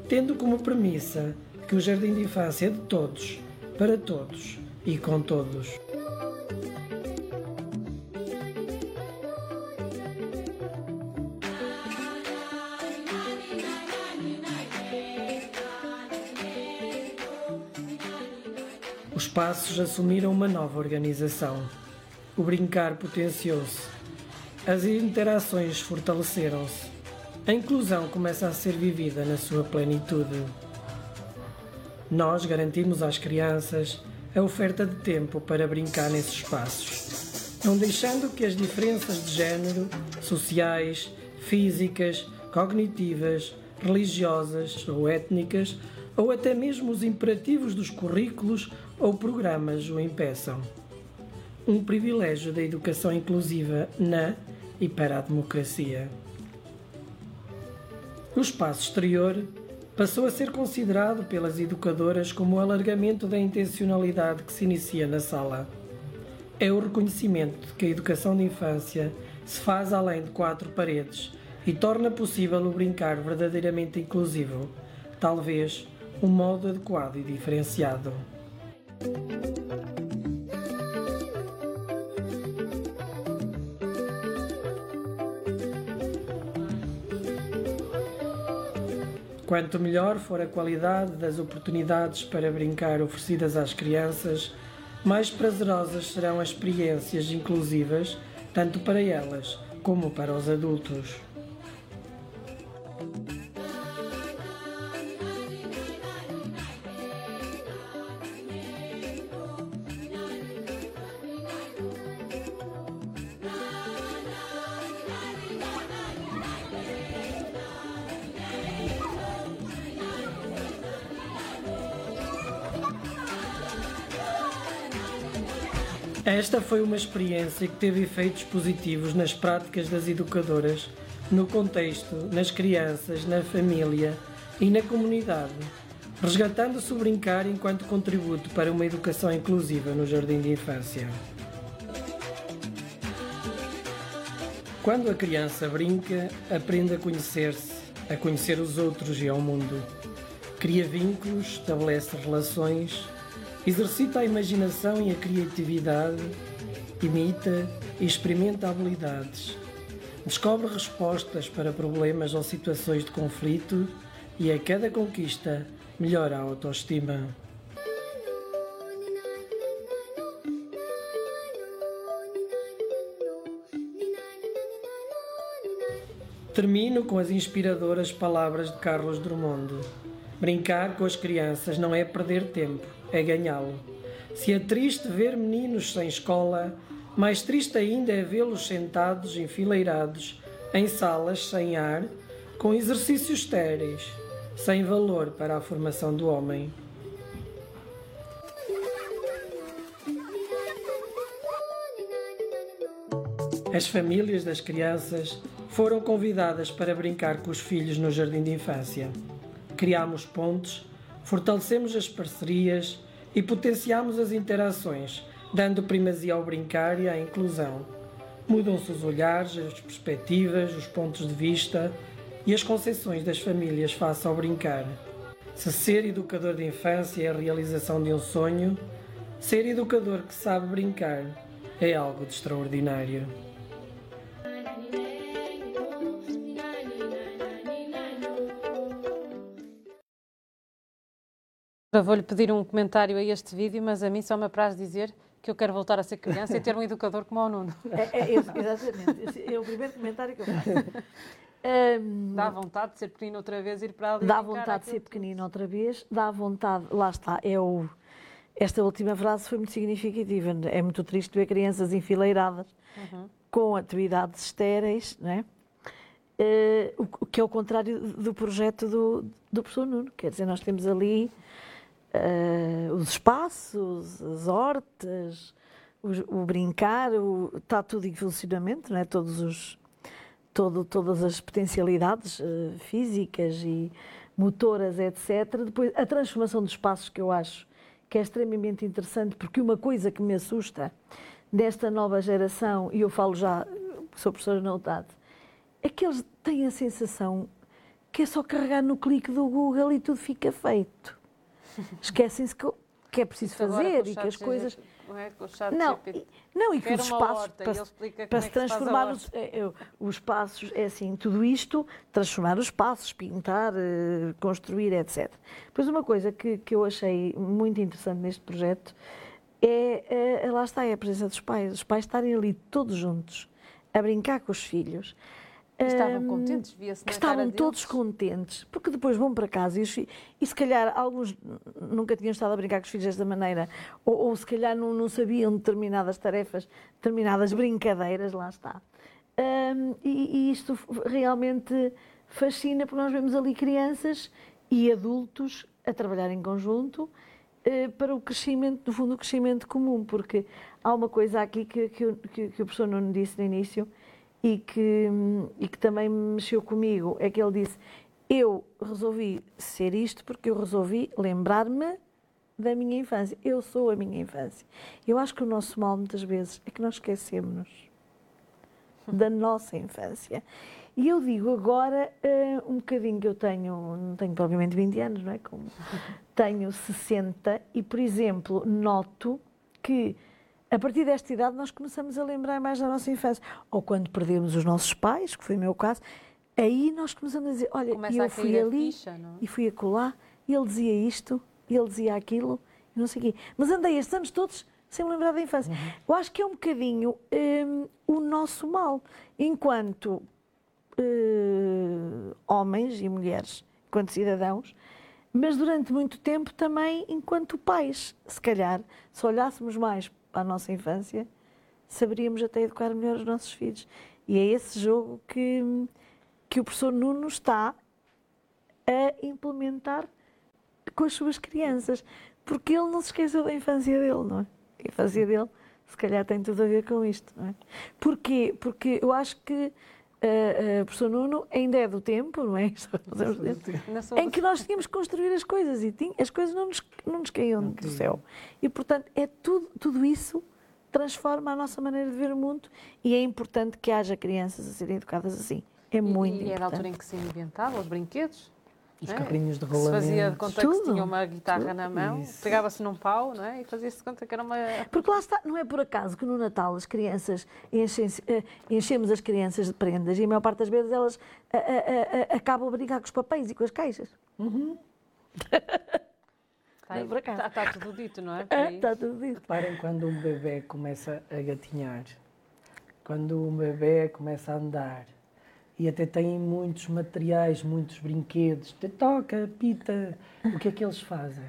Speaker 2: tendo como premissa que o jardim de infância é de todos, para todos e com todos. Passos assumiram uma nova organização. O brincar potenciou-se. As interações fortaleceram-se. A inclusão começa a ser vivida na sua plenitude. Nós garantimos às crianças a oferta de tempo para brincar nesses espaços, não deixando que as diferenças de género, sociais, físicas, cognitivas, religiosas ou étnicas, ou até mesmo os imperativos dos currículos ou programas o impeçam. Um privilégio da educação inclusiva na e para a democracia. O espaço exterior passou a ser considerado pelas educadoras como o alargamento da intencionalidade que se inicia na sala. É o reconhecimento de que a educação de infância se faz além de quatro paredes e torna possível o brincar verdadeiramente inclusivo, talvez um modo adequado e diferenciado. Quanto melhor for a qualidade das oportunidades para brincar oferecidas às crianças, mais prazerosas serão as experiências inclusivas, tanto para elas como para os adultos. Esta foi uma experiência que teve efeitos positivos nas práticas das educadoras, no contexto, nas crianças, na família e na comunidade, resgatando-se o brincar enquanto contributo para uma educação inclusiva no jardim de infância. Quando a criança brinca, aprende a conhecer-se, a conhecer os outros e ao mundo. Cria vínculos, estabelece relações, Exercita a imaginação e a criatividade, imita e experimenta habilidades. Descobre respostas para problemas ou situações de conflito e a cada conquista melhora a autoestima. Termino com as inspiradoras palavras de Carlos Drummond. Brincar com as crianças não é perder tempo, é ganhá-lo. Se é triste ver meninos sem escola, mais triste ainda é vê-los sentados, enfileirados, em salas sem ar, com exercícios estéreis, sem valor para a formação do homem. As famílias das crianças foram convidadas para brincar com os filhos no jardim de infância. Criámos pontes fortalecemos as parcerias e potenciamos as interações, dando primazia ao brincar e à inclusão. Mudam-se os olhares, as perspectivas, os pontos de vista e as concepções das famílias face ao brincar. Se ser educador de infância é a realização de um sonho, ser educador que sabe brincar é algo de extraordinário.
Speaker 1: Vou-lhe pedir um comentário a este vídeo, mas a mim só me apraz dizer que eu quero voltar a ser criança e ter um educador como o Nuno.
Speaker 4: É, é, exatamente. Esse é o primeiro comentário que eu faço.
Speaker 1: Dá vontade de ser pequenino outra vez ir para ali.
Speaker 4: dá vontade de ser pequenino outra vez, dá vontade, lá está, é o, esta última frase foi muito significativa. É muito triste ver crianças enfileiradas
Speaker 1: Uhum.
Speaker 4: com atividades estéreis, é? Eh, o o que é o contrário do projeto do, do professor Nuno. Quer dizer, nós temos ali eh, os espaços, as hortas, o, o brincar, está tudo em funcionamento, não é? Todos os, todo, todas as potencialidades eh, físicas e motoras, etc. Depois, a transformação dos espaços, que eu acho que é extremamente interessante, porque uma coisa que me assusta desta nova geração, e eu falo já, sou professora na UTAD, é que eles têm a sensação que é só carregar no clique do Google e tudo fica feito. Esquecem-se que, que é preciso
Speaker 1: Isso
Speaker 4: fazer e que as coisas.
Speaker 1: Não é? O chat
Speaker 4: Não, e- não, e que os espaços
Speaker 1: horta, e
Speaker 4: para,
Speaker 1: é
Speaker 4: se
Speaker 1: a
Speaker 4: transformar os, é, é, os espaços, é assim, tudo isto, transformar os espaços, pintar, eh, construir, etc. Depois uma coisa que, que eu achei muito interessante neste projeto é, eh, lá está, é a presença dos pais. Os pais estarem ali todos juntos, a brincar com os filhos.
Speaker 1: Estavam contentes, via-se na
Speaker 4: estavam todos contentes, porque depois vão para casa e, e se calhar alguns nunca tinham estado a brincar com os filhos desta maneira, ou, ou se calhar não, não sabiam determinadas tarefas, determinadas brincadeiras, lá está. Hum, e, e isto realmente fascina, porque nós vemos ali crianças e adultos a trabalhar em conjunto eh, para o crescimento, no fundo, o crescimento comum, porque há uma coisa aqui que, que, o- que, que o professor Nuno disse no início e que, e que também mexeu comigo, é que ele disse, eu resolvi ser isto porque eu resolvi lembrar-me da minha infância. Eu sou a minha infância. Eu acho que o nosso mal, muitas vezes, é que nós esquecemos da nossa infância. E eu digo agora, eh, um bocadinho que eu tenho, não tenho propriamente 20 anos, não é? Como tenho 60 e, por exemplo, noto que a partir desta idade nós começamos a lembrar mais da nossa infância. Ou quando perdemos os nossos pais, que foi o meu caso, aí nós começamos a dizer, olha,
Speaker 1: Começa
Speaker 4: eu fui ali
Speaker 1: ficha, é?
Speaker 4: e fui acolá, e ele dizia isto, e ele dizia aquilo, e não sei o quê. Mas andei estes anos todos sem me lembrar da infância. Eu acho que é um bocadinho hum, o nosso mal, enquanto eh, homens e mulheres, enquanto cidadãos, mas durante muito tempo também enquanto pais. Se calhar, se olhássemos mais a nossa infância, saberíamos até educar melhor os nossos filhos. E é esse jogo que, que o professor Nuno está a implementar com as suas crianças, porque ele não se esqueceu da infância dele, não é? A infância dele, se calhar, tem tudo a ver com isto, não é? Porquê? Porque eu acho que o professor Nuno ainda é do tempo, não é? Isto fazemos tempo, em que nós tínhamos que construir as coisas e tinha- as coisas não nos, não nos caíam do céu. E, portanto, é tudo, tudo isso transforma a nossa maneira de ver o mundo e é importante que haja crianças a serem educadas assim. É muito
Speaker 1: e, e era a altura
Speaker 4: importante.
Speaker 1: em que se inventava os brinquedos.
Speaker 2: Os
Speaker 1: É.
Speaker 2: carrinhos de
Speaker 1: Se fazia de
Speaker 2: rolamento.
Speaker 1: conta que se
Speaker 4: Tudo.
Speaker 1: tinha uma guitarra na mão, pegava-se num pau, não é? E fazia-se de conta que era uma.
Speaker 4: Porque lá está, não é por acaso que no Natal as crianças enchem enchemos as crianças de prendas e a maior parte das vezes elas ah, ah, ah, acabam a brincar com os papéis e com as caixas.
Speaker 1: Está,
Speaker 4: é acaso.
Speaker 1: está, está tudo dito, não é?
Speaker 4: Está tudo dito.
Speaker 2: Reparem quando um bebê começa a gatinhar, quando um bebê começa a andar e até tem muitos materiais, muitos brinquedos, toca, pita, o que é que eles fazem?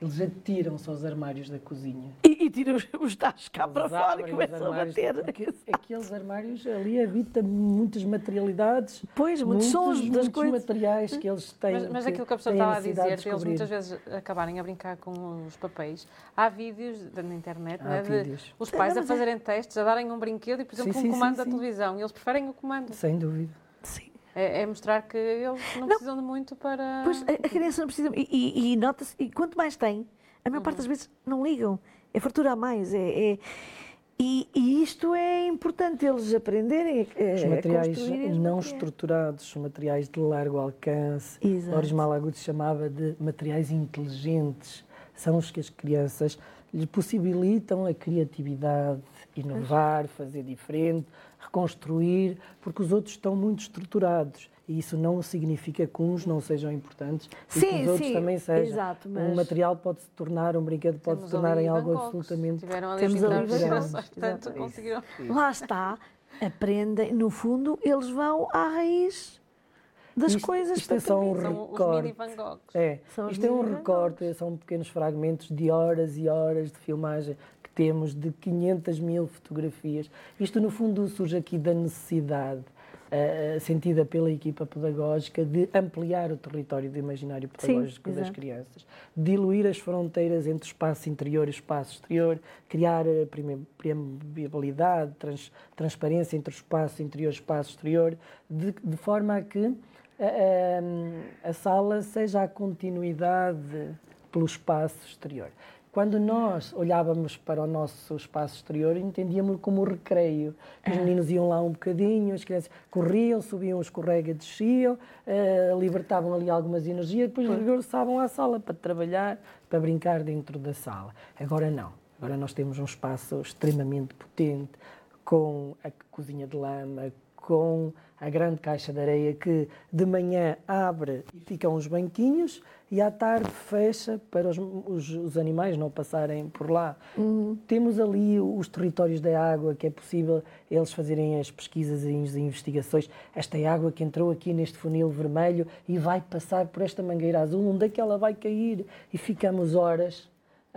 Speaker 2: Eles atiram-se aos armários da cozinha.
Speaker 4: E, e tiram os, os tachos cá para
Speaker 2: Eles
Speaker 4: fora e
Speaker 2: os
Speaker 4: começam a bater.
Speaker 2: porque Aqueles armários ali habitam muitas materialidades,
Speaker 4: Pois, muitos sons das
Speaker 2: muitos
Speaker 4: coisas.
Speaker 2: materiais que eles têm.
Speaker 1: Mas, mas aquilo que a pessoa estava a dizer,
Speaker 2: de
Speaker 1: eles muitas vezes acabarem a brincar com os papéis. Há vídeos de- na internet
Speaker 2: Há
Speaker 1: não é, de
Speaker 2: vídeos.
Speaker 1: os pais
Speaker 4: Não,
Speaker 1: a
Speaker 4: é-
Speaker 1: fazerem testes, a darem um brinquedo e, por exemplo,
Speaker 2: Sim,
Speaker 1: um
Speaker 2: sim,
Speaker 1: comando
Speaker 2: sim,
Speaker 1: da televisão. E eles preferem o comando.
Speaker 2: Sem dúvida.
Speaker 4: Sim.
Speaker 1: É, é mostrar que eles não, precisam de muito para.
Speaker 4: Pois, a, criança não precisa. E, e- e nota-se, e quanto mais tem, a maior
Speaker 2: Uhum.
Speaker 4: parte das vezes não ligam. É fartura a mais. É, é- e, e isto é importante eles aprenderem a, a,
Speaker 2: Os materiais não
Speaker 4: materiais.
Speaker 2: estruturados, os materiais de largo alcance,
Speaker 4: Exato.
Speaker 2: Loris Malaguti chamava de materiais inteligentes, são os que as crianças lhes possibilitam a criatividade, inovar, fazer diferente, reconstruir, porque os outros estão muito estruturados. E isso não significa que uns não sejam importantes e que
Speaker 4: Sim,
Speaker 2: os outros
Speaker 4: sim,
Speaker 2: também sejam.
Speaker 4: exato,
Speaker 2: Um
Speaker 4: mas-
Speaker 2: material pode se tornar, um brinquedo pode se
Speaker 1: Temos
Speaker 2: tornar
Speaker 1: ali
Speaker 2: em algo absolutamente
Speaker 1: Tiveram ali
Speaker 4: Temos ali
Speaker 1: portanto
Speaker 2: exato.
Speaker 1: conseguiram.
Speaker 4: Lá está. aprendem, no fundo, eles vão à raiz das
Speaker 2: Isto-
Speaker 4: coisas
Speaker 2: isto é só um
Speaker 1: São os
Speaker 2: recorte.
Speaker 1: mini Van Goghs.
Speaker 2: É,
Speaker 4: São os
Speaker 2: isto é um recorte, são pequenos fragmentos de horas e horas de filmagem temos de 500 mil fotografias. Isto, no fundo, surge aqui da necessidade eh, sentida pela equipa pedagógica de ampliar o território do imaginário pedagógico das
Speaker 4: exato.
Speaker 2: crianças, diluir as fronteiras entre espaço interior e espaço exterior, criar eh, permeabilidade, trans- transparência entre o espaço interior e o espaço exterior, de, de forma a que eh, a sala seja a continuidade pelo espaço exterior. Quando nós olhávamos para o nosso espaço exterior, entendíamos como recreio. Os meninos iam lá um bocadinho, as crianças corriam, subiam, escorrega, desciam, eh, libertavam ali algumas energias, depois regressavam à sala para trabalhar, para brincar dentro da sala. Agora não. Agora nós temos um espaço extremamente potente, com a cozinha de lama, com a grande caixa de areia que de manhã abre e ficam os banquinhos e à tarde fecha para os, os- os animais não passarem por lá. Temos ali os territórios da água que é possível eles fazerem as pesquisas e as investigações. Esta é água que entrou aqui neste funil vermelho e vai passar por esta mangueira azul, onde é que ela vai cair? E ficamos horas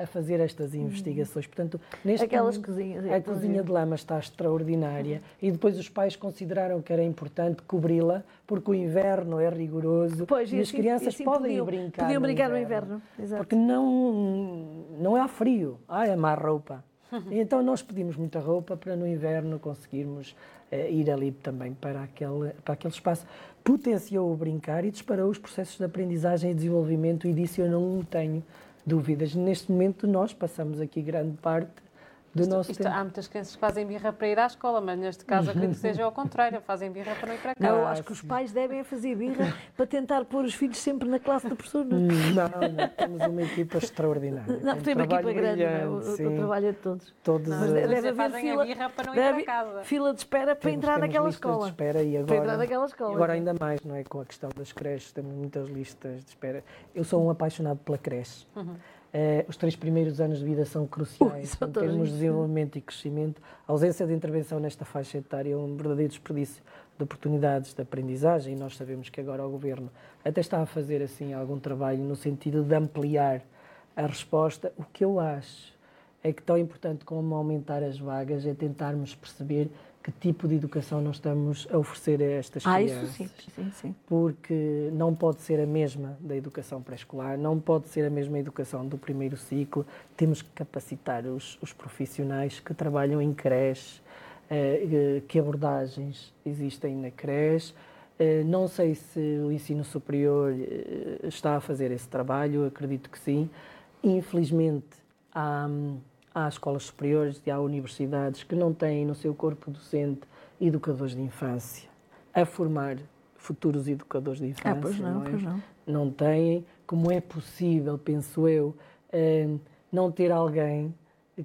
Speaker 2: a fazer estas investigações. Portanto, neste
Speaker 4: Aquelas
Speaker 2: momento,
Speaker 4: cozinhas,
Speaker 2: A
Speaker 4: é,
Speaker 2: cozinha de lama está extraordinária e depois os pais consideraram que era importante cobri-la porque o inverno é rigoroso
Speaker 4: Pois,
Speaker 2: e,
Speaker 4: e
Speaker 2: as
Speaker 4: assim-
Speaker 2: crianças
Speaker 4: e assim
Speaker 2: podem
Speaker 4: podiam-
Speaker 2: brincar
Speaker 4: podiam brincar no
Speaker 2: inverno.
Speaker 4: inverno, exato.
Speaker 2: Porque não, não há frio. Ai, amar roupa. E então nós pedimos muita roupa para no inverno conseguirmos eh, ir ali também para aquele, para aquele espaço. Potenciou o brincar e disparou os processos de aprendizagem e desenvolvimento e disso eu não tenho dúvidas. Neste momento nós passamos aqui grande parte do nosso
Speaker 1: Isto,
Speaker 2: tempo.
Speaker 1: há muitas crianças que fazem birra para ir à escola, mas neste caso acredito que seja ao contrário, fazem birra para não ir para
Speaker 4: Não, eu
Speaker 1: casa.
Speaker 4: acho que os pais devem fazer birra para tentar pôr os filhos sempre na classe do professor. Não, é?
Speaker 2: Hum, Não, não, temos uma equipa extraordinária.
Speaker 4: não
Speaker 2: Um
Speaker 4: tem uma equipa grande, não é? o, o trabalho é de todos.
Speaker 2: Todos,
Speaker 4: Mas deve
Speaker 1: Mas
Speaker 4: haver fila-
Speaker 1: birra para não ir
Speaker 4: deve-
Speaker 1: para casa.
Speaker 4: Fila de espera para
Speaker 2: Temos-
Speaker 4: entrar
Speaker 2: temos
Speaker 4: naquela escola.
Speaker 2: De espera e
Speaker 4: Para
Speaker 2: agora,
Speaker 4: entrar naquela escola.
Speaker 2: agora ainda mais, não é? Com a questão das creches, temos muitas listas de espera. Eu sou um apaixonado pela creche. Eh, os três primeiros anos de vida são cruciais
Speaker 4: são
Speaker 2: em termos de desenvolvimento e crescimento. A ausência de intervenção nesta faixa etária é um verdadeiro desperdício de oportunidades de aprendizagem e nós sabemos que agora o Governo até está a fazer assim algum trabalho no sentido de ampliar a resposta. O que eu acho é que tão importante como aumentar as vagas é tentarmos perceber que tipo de educação nós estamos a oferecer a estas
Speaker 4: Ah,
Speaker 2: crianças
Speaker 4: isso sim, sim, sim.
Speaker 2: porque não pode ser a mesma da educação pré-escolar, não pode ser a mesma educação do primeiro ciclo. Temos que capacitar os, os profissionais que trabalham em creche, eh, eh, que abordagens existem na creche. Eh, Não sei se o ensino superior eh, está a fazer esse trabalho, acredito que sim. Infelizmente, há, hum, há escolas superiores e há universidades que não têm no seu corpo docente educadores de infância a formar futuros educadores de infância.
Speaker 4: Ah, pois não,
Speaker 2: é?
Speaker 4: pois não.
Speaker 2: Não têm. Como é possível, penso eu, eh, não ter alguém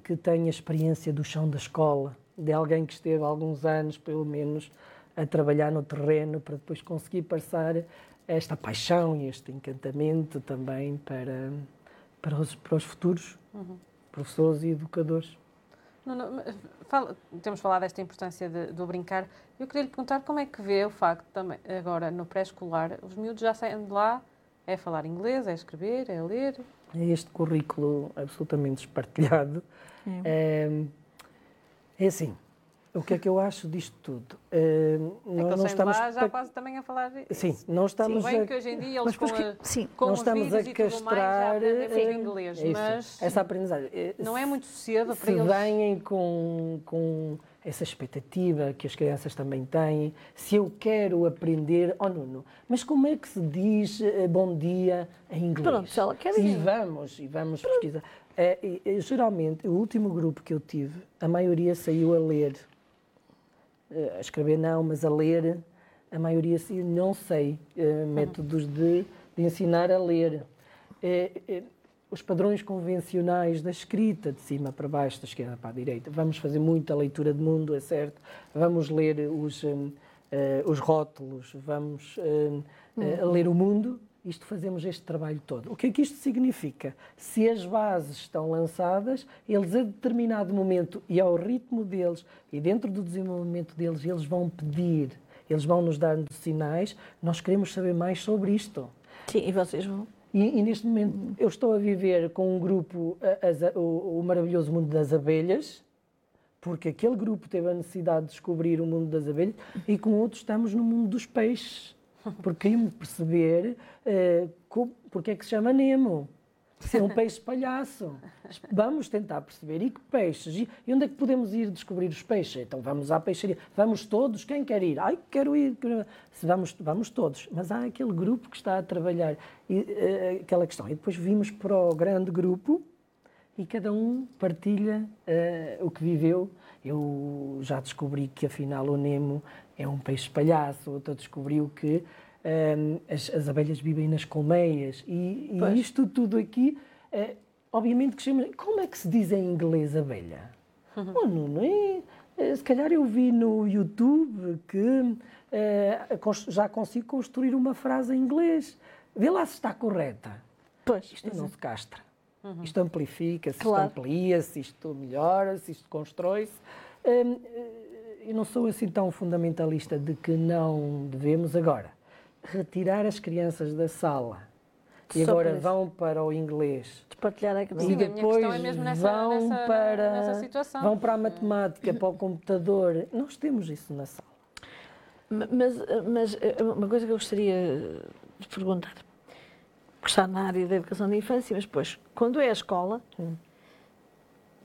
Speaker 2: que tenha experiência do chão da escola, de alguém que esteve alguns anos, pelo menos, a trabalhar no terreno para depois conseguir passar esta paixão e este encantamento também para, para, os, para os futuros professores e educadores.
Speaker 1: Não, não, fala- temos falado desta importância de- do brincar. Eu queria lhe perguntar como é que vê o facto também, agora no pré-escolar, os miúdos já saem de lá, é falar inglês, é escrever, é ler.
Speaker 2: É este currículo absolutamente espartilhado. É, é assim, o que é que eu acho disto tudo? É,
Speaker 1: É que
Speaker 2: não, estamos
Speaker 1: lá já
Speaker 2: pa-
Speaker 1: quase também a falar.
Speaker 2: Sim, não estamos
Speaker 1: Sim, bem
Speaker 2: a,
Speaker 1: que hoje em dia
Speaker 4: Mas
Speaker 1: eles com,
Speaker 4: depois
Speaker 1: a,
Speaker 4: que- sim,
Speaker 1: com
Speaker 2: não
Speaker 1: os
Speaker 2: estamos
Speaker 1: vídeos
Speaker 2: a
Speaker 1: e tudo mais já
Speaker 2: castrar
Speaker 1: aprendem
Speaker 2: eh,
Speaker 1: inglês,
Speaker 2: é
Speaker 1: mas
Speaker 2: essa aprendizagem. Eh,
Speaker 1: não é muito cedo para
Speaker 2: se
Speaker 1: eles.
Speaker 2: vêm com, com essa expectativa que as crianças também têm, se eu quero aprender, oh Nuno, mas como é que se diz bom dia em inglês?
Speaker 4: Pronto, se ela quer
Speaker 2: E
Speaker 4: ir.
Speaker 2: vamos, e vamos pesquisar. Eh, e, e, geralmente, o último grupo que eu tive, a maioria saiu a ler. A escrever não, mas a ler, a maioria saiu, não sei, eh, métodos de, de ensinar a ler. Eh, eh, os padrões convencionais da escrita, de cima para baixo, da esquerda para a direita. Vamos fazer muita leitura de mundo, é certo. Vamos ler os, os rótulos, vamos hum, eh, ler o mundo, isto fazemos este trabalho todo. O que é que isto significa? Se as bases estão lançadas, eles a determinado momento e ao ritmo deles e dentro do desenvolvimento deles, eles vão pedir, eles vão nos dar sinais, nós queremos saber mais sobre isto.
Speaker 4: Sim, e vocês vão.
Speaker 2: E, e neste momento eu estou a viver com um grupo, as- o, o maravilhoso mundo das abelhas, porque aquele grupo teve a necessidade de descobrir o mundo das abelhas e com outros estamos no mundo dos peixes. Porque queríamos perceber eh, co- porque é que se chama Nemo. Se é um peixe palhaço. Vamos tentar perceber. E que peixes? E onde é que podemos ir descobrir os peixes? Então vamos à peixaria. Vamos todos? Quem quer ir? Ai, quero ir. Se vamos, vamos todos. Mas há aquele grupo que está a trabalhar e, eh, aquela questão. E depois vimos para o grande grupo e cada um partilha eh, o que viveu. Eu já descobri que afinal o Nemo é um peixe palhaço, outro descobriu que ehm, as, as abelhas vivem nas colmeias e, e isto tudo aqui, eh, obviamente que chama. Como é que se diz em inglês abelha? Oh, não, é? Eh, Se calhar eu vi no YouTube que eh, já consigo construir uma frase em inglês. Vê lá se está correta.
Speaker 4: Pois,
Speaker 2: Isto não se castra. Isto amplifica-se,
Speaker 4: Claro.
Speaker 2: isto amplia-se, isto melhora-se, isto constrói-se. Hum, eh, eu não sou assim tão fundamentalista de que não devemos agora retirar as crianças da sala e
Speaker 4: Só
Speaker 2: agora vão para o inglês
Speaker 4: Partilhar a
Speaker 2: e
Speaker 1: Sim, a minha
Speaker 2: depois
Speaker 1: questão é mesmo nessa-
Speaker 2: vão
Speaker 1: nessa-
Speaker 2: para
Speaker 1: nessa situação.
Speaker 2: vão para a matemática, para o computador. Nós temos isso na sala.
Speaker 4: Ma- Mas, mas eh, uma coisa que eu gostaria de perguntar, porque está na área da educação da infância, mas depois, quando é a escola,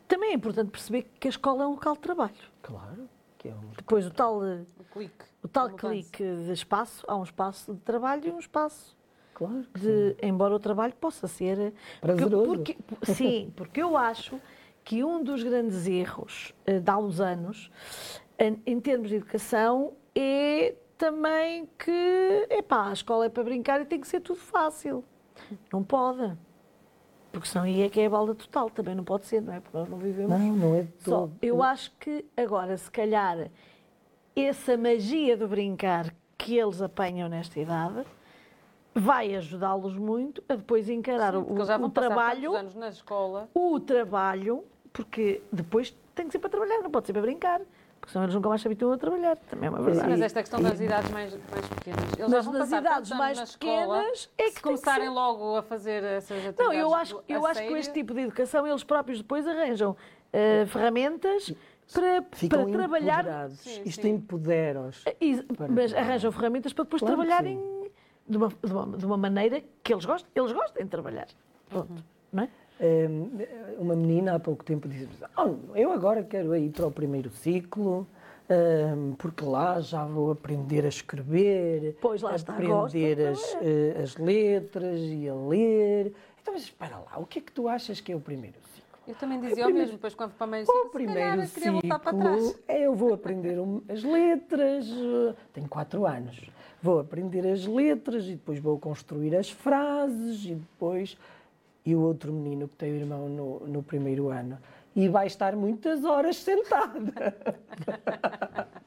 Speaker 4: também é importante perceber que a escola é um local de trabalho.
Speaker 2: Claro que é um
Speaker 4: Depois, o tal,
Speaker 1: O clique.
Speaker 4: o tal clique de espaço, há um espaço de trabalho e um espaço
Speaker 2: claro
Speaker 4: de, embora o trabalho possa ser eh, porque-
Speaker 2: Prazeroso.
Speaker 4: porque- sim, porque eu acho que um dos grandes erros eh, de há uns anos, em, em termos de educação, é também que epá, a escola é para brincar e tem que ser tudo fácil. Não pode. Porque senão aí é que é a balda total, também não pode ser, não é? Porque nós não vivemos
Speaker 2: Não, não é de
Speaker 4: só.
Speaker 2: todo.
Speaker 4: Eu acho que agora, se calhar, essa magia do brincar que eles apanham nesta idade vai ajudá-los muito a depois encarar o,
Speaker 1: Porque eles já vão
Speaker 4: o trabalho,
Speaker 1: anos na escola.
Speaker 4: o trabalho, porque depois tem que ser para trabalhar, não pode ser para brincar, porque senão eles nunca mais se habituam a trabalhar, também é uma verdade.
Speaker 1: Mas esta questão das idades mais, mais pequenas. Eles já
Speaker 4: Mas
Speaker 1: vão
Speaker 4: nas
Speaker 1: passar
Speaker 4: idades mais
Speaker 1: na escola,
Speaker 4: pequenas é que
Speaker 1: se
Speaker 4: que
Speaker 1: começarem
Speaker 4: ser-
Speaker 1: logo a fazer essas atividades.
Speaker 4: Não, eu acho, eu acho que com este tipo de educação eles próprios depois arranjam eh, ferramentas para,
Speaker 2: Ficam
Speaker 4: para trabalhar.
Speaker 1: Sim,
Speaker 2: Isto empodera-os.
Speaker 4: E-
Speaker 2: Para
Speaker 4: mas arranjam ferramentas para depois
Speaker 2: Claro que
Speaker 4: trabalharem de uma, de, uma, de uma maneira que eles gostem, eles gostem de trabalhar. Pronto. Não é?
Speaker 2: Hum, Uma menina há pouco tempo disse oh, eu agora quero ir para o primeiro ciclo, hum, porque lá já vou aprender a escrever,
Speaker 4: Pois, lá está,
Speaker 2: aprender
Speaker 4: gosta
Speaker 2: as, eh, as letras e a ler. Então, mas espera lá, o que é que tu achas que é o primeiro ciclo?
Speaker 1: Eu também dizia o
Speaker 2: primeiro-
Speaker 1: mesmo, depois quando para a mãe
Speaker 2: O
Speaker 1: se
Speaker 2: primeiro
Speaker 1: calhar queria voltar para
Speaker 2: ciclo
Speaker 1: trás.
Speaker 2: é eu vou aprender as letras, eh, tenho quatro anos, vou aprender as letras e depois vou construir as frases e depois... E o outro menino que tem o irmão no, no primeiro ano e vai estar muitas horas sentada.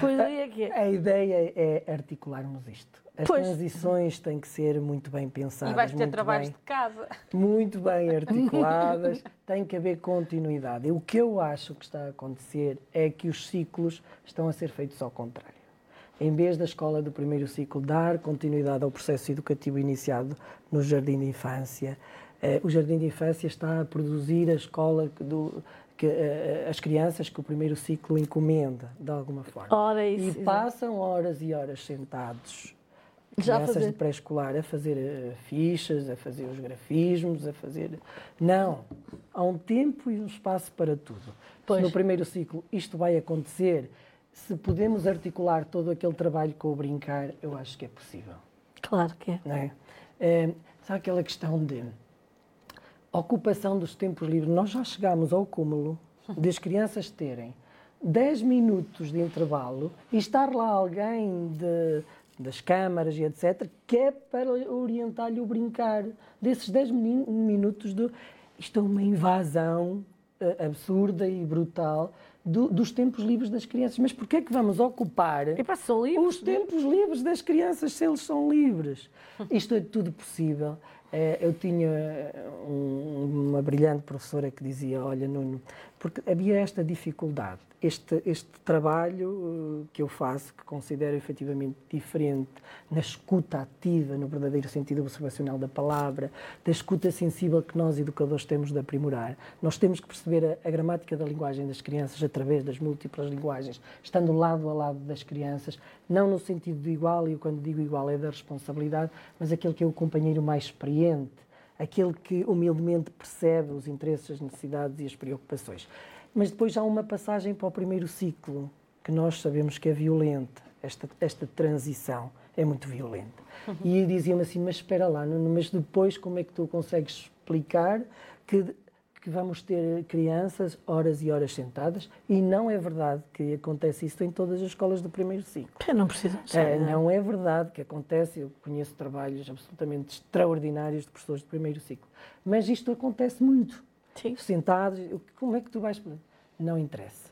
Speaker 4: Pois é que é.
Speaker 2: A ideia é articularmos isto. As
Speaker 4: Pois.
Speaker 2: transições têm que ser muito bem pensadas,
Speaker 1: E vais ter
Speaker 2: muito
Speaker 1: trabalhos
Speaker 2: bem
Speaker 1: de casa.
Speaker 2: muito bem articuladas, tem que haver continuidade. E o que eu acho que está a acontecer é que os ciclos estão a ser feitos ao contrário. Em vez da escola do primeiro ciclo dar continuidade ao processo educativo iniciado no jardim de infância, eh, o jardim de infância está a produzir a escola do, que, eh, as crianças que o primeiro ciclo encomenda, de alguma forma.
Speaker 4: Ora,
Speaker 2: e
Speaker 4: isso. exato.
Speaker 2: passam horas e horas sentados
Speaker 4: Já a
Speaker 2: crianças
Speaker 4: fazer.
Speaker 2: de pré-escolar a fazer eh, fichas, a fazer os grafismos, a fazer. Não. Há um tempo e um espaço para tudo.
Speaker 4: Pois.
Speaker 2: No primeiro ciclo isto vai acontecer, se podemos articular todo aquele trabalho com o brincar, eu acho que é possível.
Speaker 4: Claro que é.
Speaker 2: Não é? Eh, sabe aquela questão de ocupação dos tempos livres? Nós já chegámos ao cúmulo de as crianças terem 10 minutos de intervalo e estar lá alguém de, das câmaras e etc., que é para orientar-lhe o brincar. Desses 10 mini- minutos de. Isto é uma invasão eh, absurda e brutal do- dos tempos livres das crianças. Mas porquê é que vamos ocupar
Speaker 4: E para são livres.
Speaker 2: os tempos livres das crianças, se eles são livres? Isto é tudo possível. Eh, Eu tinha um- uma brilhante professora que dizia, olha Nuno, porque havia esta dificuldade, este, este trabalho eh, que eu faço, que considero efetivamente diferente, na escuta ativa, no verdadeiro sentido observacional da palavra, da escuta sensível que nós educadores temos de aprimorar. Nós temos que perceber a, a gramática da linguagem das crianças através das múltiplas linguagens, estando lado a lado das crianças, não no sentido do igual, e quando digo igual é da responsabilidade, mas aquele que é o companheiro mais experiente, aquele que humildemente percebe os interesses, as necessidades e as preocupações. Mas depois há uma passagem para o primeiro ciclo, que nós sabemos que é violenta, esta, esta transição é muito violenta. E dizia-me assim, mas espera lá, Nuno, mas depois como é que tu consegues explicar que, que vamos ter crianças horas e horas sentadas? E não é verdade que acontece isso em todas as escolas do primeiro ciclo.
Speaker 4: Eu não preciso.
Speaker 2: É, não é verdade que acontece, eu conheço trabalhos absolutamente extraordinários de professores de primeiro ciclo, mas isto acontece muito.
Speaker 4: Sim.
Speaker 2: Sentados, como é que tu vais... Não interessa.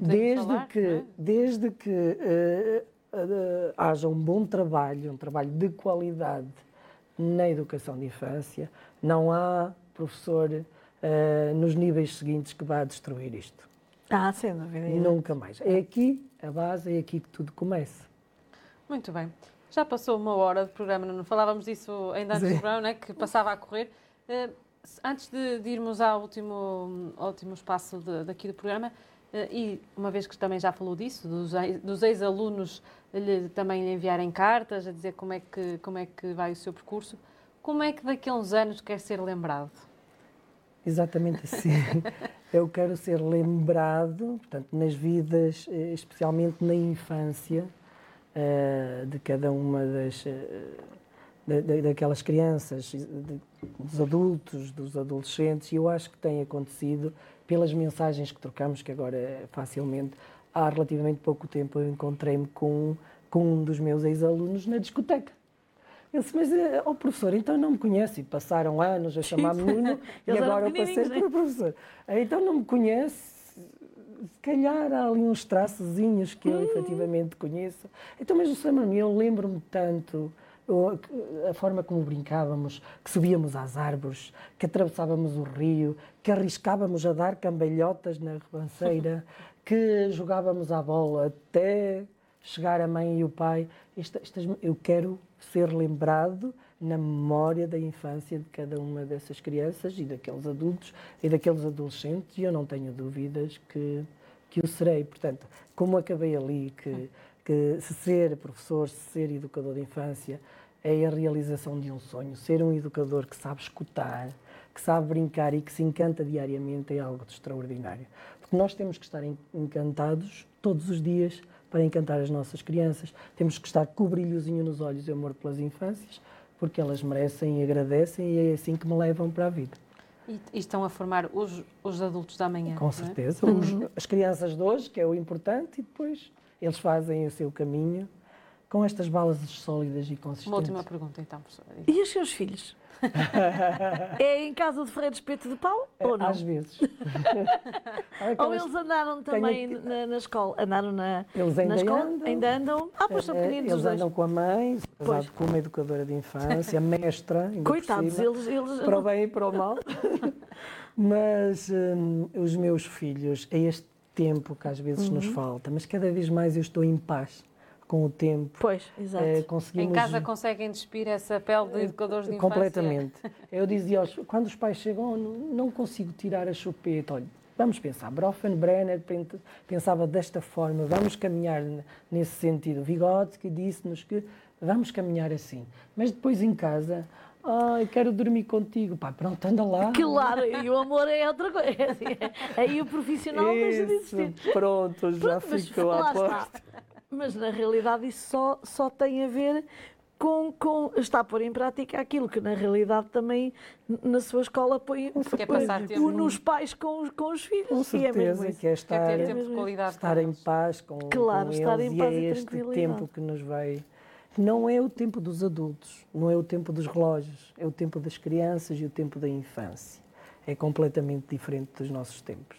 Speaker 2: Desde
Speaker 1: falar,
Speaker 2: que,
Speaker 1: é?
Speaker 2: desde que eh, eh, haja um bom trabalho, um trabalho de qualidade na educação de infância, não há professor eh, nos níveis seguintes que vá destruir isto.
Speaker 4: Ah, sem dúvida.
Speaker 2: Nunca mais. É aqui a base, é aqui que tudo começa.
Speaker 1: Muito bem. Já passou uma hora de programa, não falávamos disso ainda antes
Speaker 2: Sim.
Speaker 1: do programa, né, que passava a correr. Se- antes de, de irmos ao último, ao último espaço de- daqui do programa, eh, e uma vez que também já falou disso, dos, dos ex-alunos também lhe enviarem cartas a dizer como é, que, como é que vai o seu percurso, como é que daqui a uns anos quer ser lembrado?
Speaker 2: Exatamente assim. Eu quero ser lembrado, portanto, nas vidas, eh, especialmente na infância, eh, de cada uma das da- da- daquelas crianças, de- dos adultos, dos adolescentes, e eu acho que tem acontecido pelas mensagens que trocamos, que agora eh, facilmente, há relativamente pouco tempo eu encontrei-me com, com um dos meus ex-alunos na discoteca. Ele disse, mas, eh, ó professor, então não me conhece. E passaram anos a chamar-me Nuno e agora eu passei
Speaker 4: pequenininhos,
Speaker 2: por professor. Então não me conhece. Se calhar há ali uns traçozinhos que eu efetivamente conheço. Então, mas o. Manuel, eu lembro-me tanto eu- a forma como brincávamos, que subíamos às árvores, que atravessávamos o rio, que arriscávamos a dar cambalhotas na ribanceira, que jogávamos à bola até chegar a mãe e o pai. Esta- estas- eu quero ser lembrado na memória da infância de cada uma dessas crianças e daqueles adultos e daqueles adolescentes, e eu não tenho dúvidas que, que o serei. Portanto, como acabei ali, que, que se ser professor, se ser educador de infância, é a realização de um sonho. Ser um educador que sabe escutar, que sabe brincar e que se encanta diariamente é algo de extraordinário. Porque nós temos que estar en- encantados todos os dias para encantar as nossas crianças. Temos que estar com o brilhozinho nos olhos e amor pelas infâncias, porque elas merecem e agradecem e é assim que me levam para a vida.
Speaker 1: E, e estão a formar os, os adultos da manhã.
Speaker 2: Com
Speaker 1: não é?
Speaker 2: certeza. Os- as crianças de hoje, que é o importante, e depois eles fazem o seu caminho com estas balas sólidas e
Speaker 1: Uma
Speaker 2: consistentes.
Speaker 1: última pergunta, então, professora.
Speaker 4: E os seus filhos? é em casa de Ferreira Espeto de Pau
Speaker 2: É,
Speaker 4: ou não?
Speaker 2: Às vezes.
Speaker 4: Ou eles andaram também
Speaker 2: que-
Speaker 4: na, na escola? Andaram na,
Speaker 2: Eles ainda
Speaker 4: na escola?
Speaker 2: andam.
Speaker 4: Ainda andam? Ah, pois são
Speaker 2: Eh,
Speaker 4: pequeninos os
Speaker 2: Eles
Speaker 4: dois.
Speaker 2: andam com a mãe,
Speaker 4: Pois.
Speaker 2: casado com uma educadora de infância, mestra,
Speaker 4: Coitados,
Speaker 2: cima,
Speaker 4: eles... eles
Speaker 2: para o bem e para o mal. Mas hum, os meus filhos, é este tempo que às vezes nos
Speaker 4: Uhum.
Speaker 2: falta, mas cada vez mais eu estou em paz com o tempo.
Speaker 4: Pois, exato.
Speaker 2: Eh, conseguimos
Speaker 1: Em casa conseguem despir essa pele de educadores de infância?
Speaker 2: Completamente. Eu dizia aos, quando os pais chegam, "Oh, não, consigo tirar a chupeta. Olha, vamos pensar. Brofenbrenner pen- pensava desta forma, vamos caminhar nesse sentido. Vygotsky disse-nos que vamos caminhar assim. Mas depois em casa, ai, quero dormir contigo. Pá, pronto, anda lá.
Speaker 4: Claro, e o amor é outra coisa. É assim, é- Aí o profissional deixa de
Speaker 2: Isso,
Speaker 4: existir.
Speaker 2: pronto, já
Speaker 4: Pronto,
Speaker 2: ficou
Speaker 4: lá
Speaker 2: à porta.
Speaker 4: Mas na realidade isso só, só tem a ver com, com está a pôr em prática aquilo que na realidade também na sua escola põe,
Speaker 1: Que é
Speaker 4: põe
Speaker 1: passar tempo.
Speaker 4: o- nos pais com, os- com os filhos.
Speaker 2: Com
Speaker 4: E é mesmo
Speaker 2: certeza,
Speaker 4: isso.
Speaker 2: que é
Speaker 1: Quer
Speaker 2: estar,
Speaker 1: ter
Speaker 4: É
Speaker 1: tempo de
Speaker 4: mesmo
Speaker 1: qualidade
Speaker 2: estar em paz com,
Speaker 4: Claro,
Speaker 2: com
Speaker 4: estar
Speaker 2: eles
Speaker 4: em paz
Speaker 2: e
Speaker 4: e
Speaker 2: é este tempo que nos vai. Não é o tempo dos adultos, não é o tempo dos relógios, é o tempo das crianças e o tempo da infância. É completamente diferente dos nossos tempos.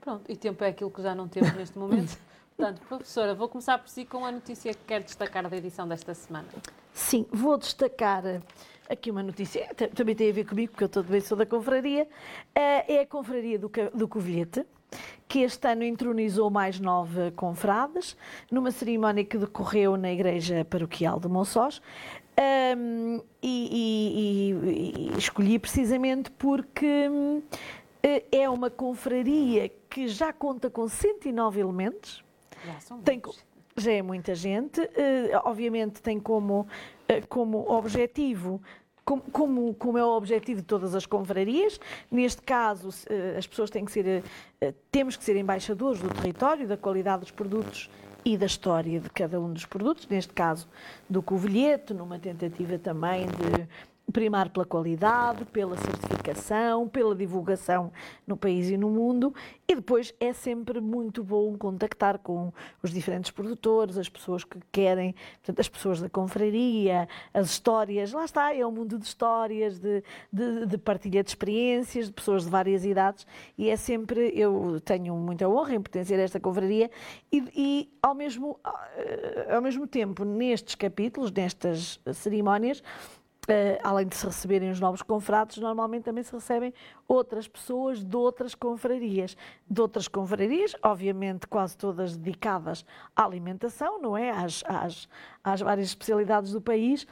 Speaker 1: Pronto, e tempo é aquilo que já não temos neste momento. Portanto, professora, vou começar por si com a notícia que quer destacar da edição desta semana.
Speaker 4: Sim, vou destacar eh, aqui uma notícia, também tem a ver comigo, porque eu também sou da confraria. Eh, É a confraria do, do Covilhete, que este ano entronizou mais nove confrades, numa cerimónia que decorreu na Igreja Paroquial de Monçós. Ahm, e, e- e- escolhi precisamente porque hum, eh, é uma confraria que já conta com 109 elementos,
Speaker 1: Já são
Speaker 4: tem, já é muita gente. eh, obviamente tem como, eh, como objetivo. Como, como, como é o objetivo de todas as confrarias, neste caso eh, as pessoas têm que ser, eh, eh, temos que ser embaixadores do território, da qualidade dos produtos e da história de cada um dos produtos, neste caso do covilhete, numa tentativa também de primar pela qualidade, pela certificação, pela divulgação no país e no mundo. E depois é sempre muito bom contactar com os diferentes produtores, as pessoas que querem, portanto, as pessoas da confraria, as histórias. Lá está, é um mundo de histórias, de, de, de partilha de experiências, de pessoas de várias idades. E é sempre, eu tenho muita honra em pertencer a esta confraria e, e ao, mesmo, eh, ao mesmo tempo, nestes capítulos, nestas cerimónias, eh, além de se receberem os novos confrades, normalmente também se recebem outras pessoas de outras confrarias. De outras confrarias, obviamente quase todas dedicadas à alimentação, não é? Às, às, às várias especialidades do país.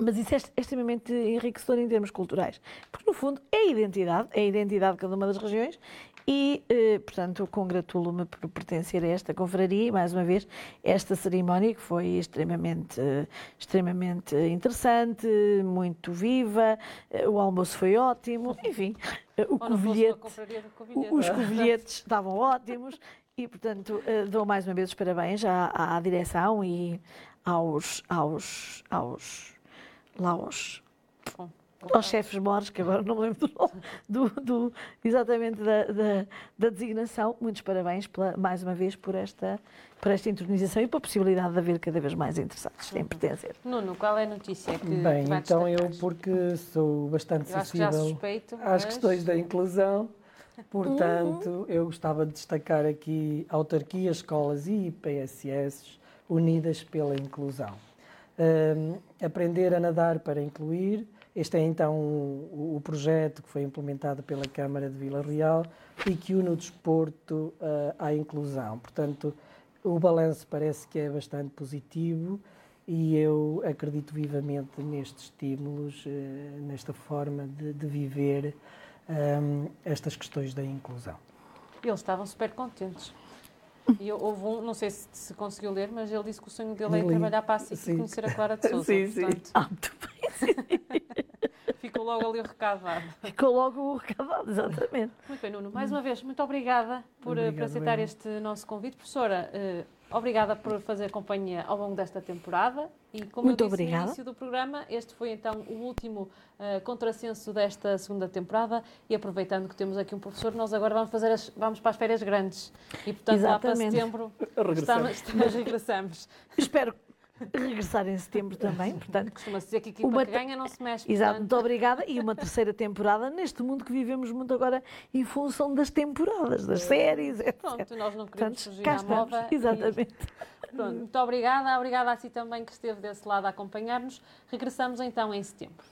Speaker 4: Mas isso é est- extremamente enriquecedor em termos culturais. Porque, no fundo, é a identidade, é a identidade de cada uma das regiões e, eh, portanto, congratulo-me por pertencer a esta confraria. E, mais uma vez, esta cerimónia que foi extremamente, extremamente interessante, muito viva, eh, o almoço foi ótimo, enfim, eh, o covilhete, os covilhetes estavam ótimos. E, portanto, dou mais uma vez os parabéns à, à direção e aos, aos, aos, lá aos, aos chefes mores, que agora não me lembro do, nome, do, do- exatamente da, da, da designação. Muitos parabéns, pela- mais uma vez, por esta, por esta intronização e pela possibilidade de haver cada vez mais interessados em pertencer.
Speaker 1: Nuno, qual é a notícia que,
Speaker 2: Bem, então eu, porque sou bastante
Speaker 1: Eu acho
Speaker 2: sensível
Speaker 1: suspeito,
Speaker 2: às
Speaker 1: mas-
Speaker 2: questões da inclusão, portanto, eu gostava de destacar aqui autarquias, escolas e PSS unidas pela inclusão. Hum, aprender a nadar para incluir. Este é então o, o projeto que foi implementado pela Câmara de Vila Real e que une o desporto ah, à inclusão. Portanto, o balanço parece que é bastante positivo e eu acredito vivamente nestes estímulos, eh, nesta forma de, de viver hum, estas questões da inclusão.
Speaker 1: Eles estavam super contentes. E houve um, não sei se, se conseguiu ler, mas ele disse que o sonho dele é trabalhar para a SIC e conhecer a Clara de Souza.
Speaker 2: Sim, sim.
Speaker 1: Portanto,
Speaker 4: Ah, muito bem.
Speaker 1: ficou logo ali o recado dado.
Speaker 4: Ficou logo o recado, exatamente.
Speaker 1: Muito bem, Nuno. Mais uma vez, muito obrigada por, eh, por
Speaker 2: Obrigado,
Speaker 1: aceitar
Speaker 2: eu.
Speaker 1: este nosso convite. Professora, eh, obrigada por fazer companhia ao longo desta temporada. E como
Speaker 4: Muito
Speaker 1: eu disse
Speaker 4: obrigada.
Speaker 1: no início do programa, este foi então o último eh, contrassenso desta segunda temporada. E aproveitando que temos aqui um professor, nós agora vamos, fazer as- vamos para as férias grandes. E portanto, lá para
Speaker 4: Exatamente.
Speaker 1: setembro,
Speaker 2: Regressamos.
Speaker 1: estamos, estamos, regressamos.
Speaker 4: Espero regressar em setembro também, portanto,
Speaker 1: Costuma-se dizer que a equipa
Speaker 4: Uma
Speaker 1: que ganha não se mexe.
Speaker 4: Exato,
Speaker 1: portanto,
Speaker 4: muito obrigada. E uma terceira temporada neste mundo que vivemos muito agora em função das temporadas, das séries, etc.
Speaker 1: Pronto, nós não queremos
Speaker 4: Portanto,
Speaker 1: fugir à
Speaker 4: estamos.
Speaker 1: moda. e-
Speaker 4: Exatamente.
Speaker 1: Pronto, muito obrigada. Obrigada a si também que esteve desse lado a acompanhar-nos. Regressamos então em setembro.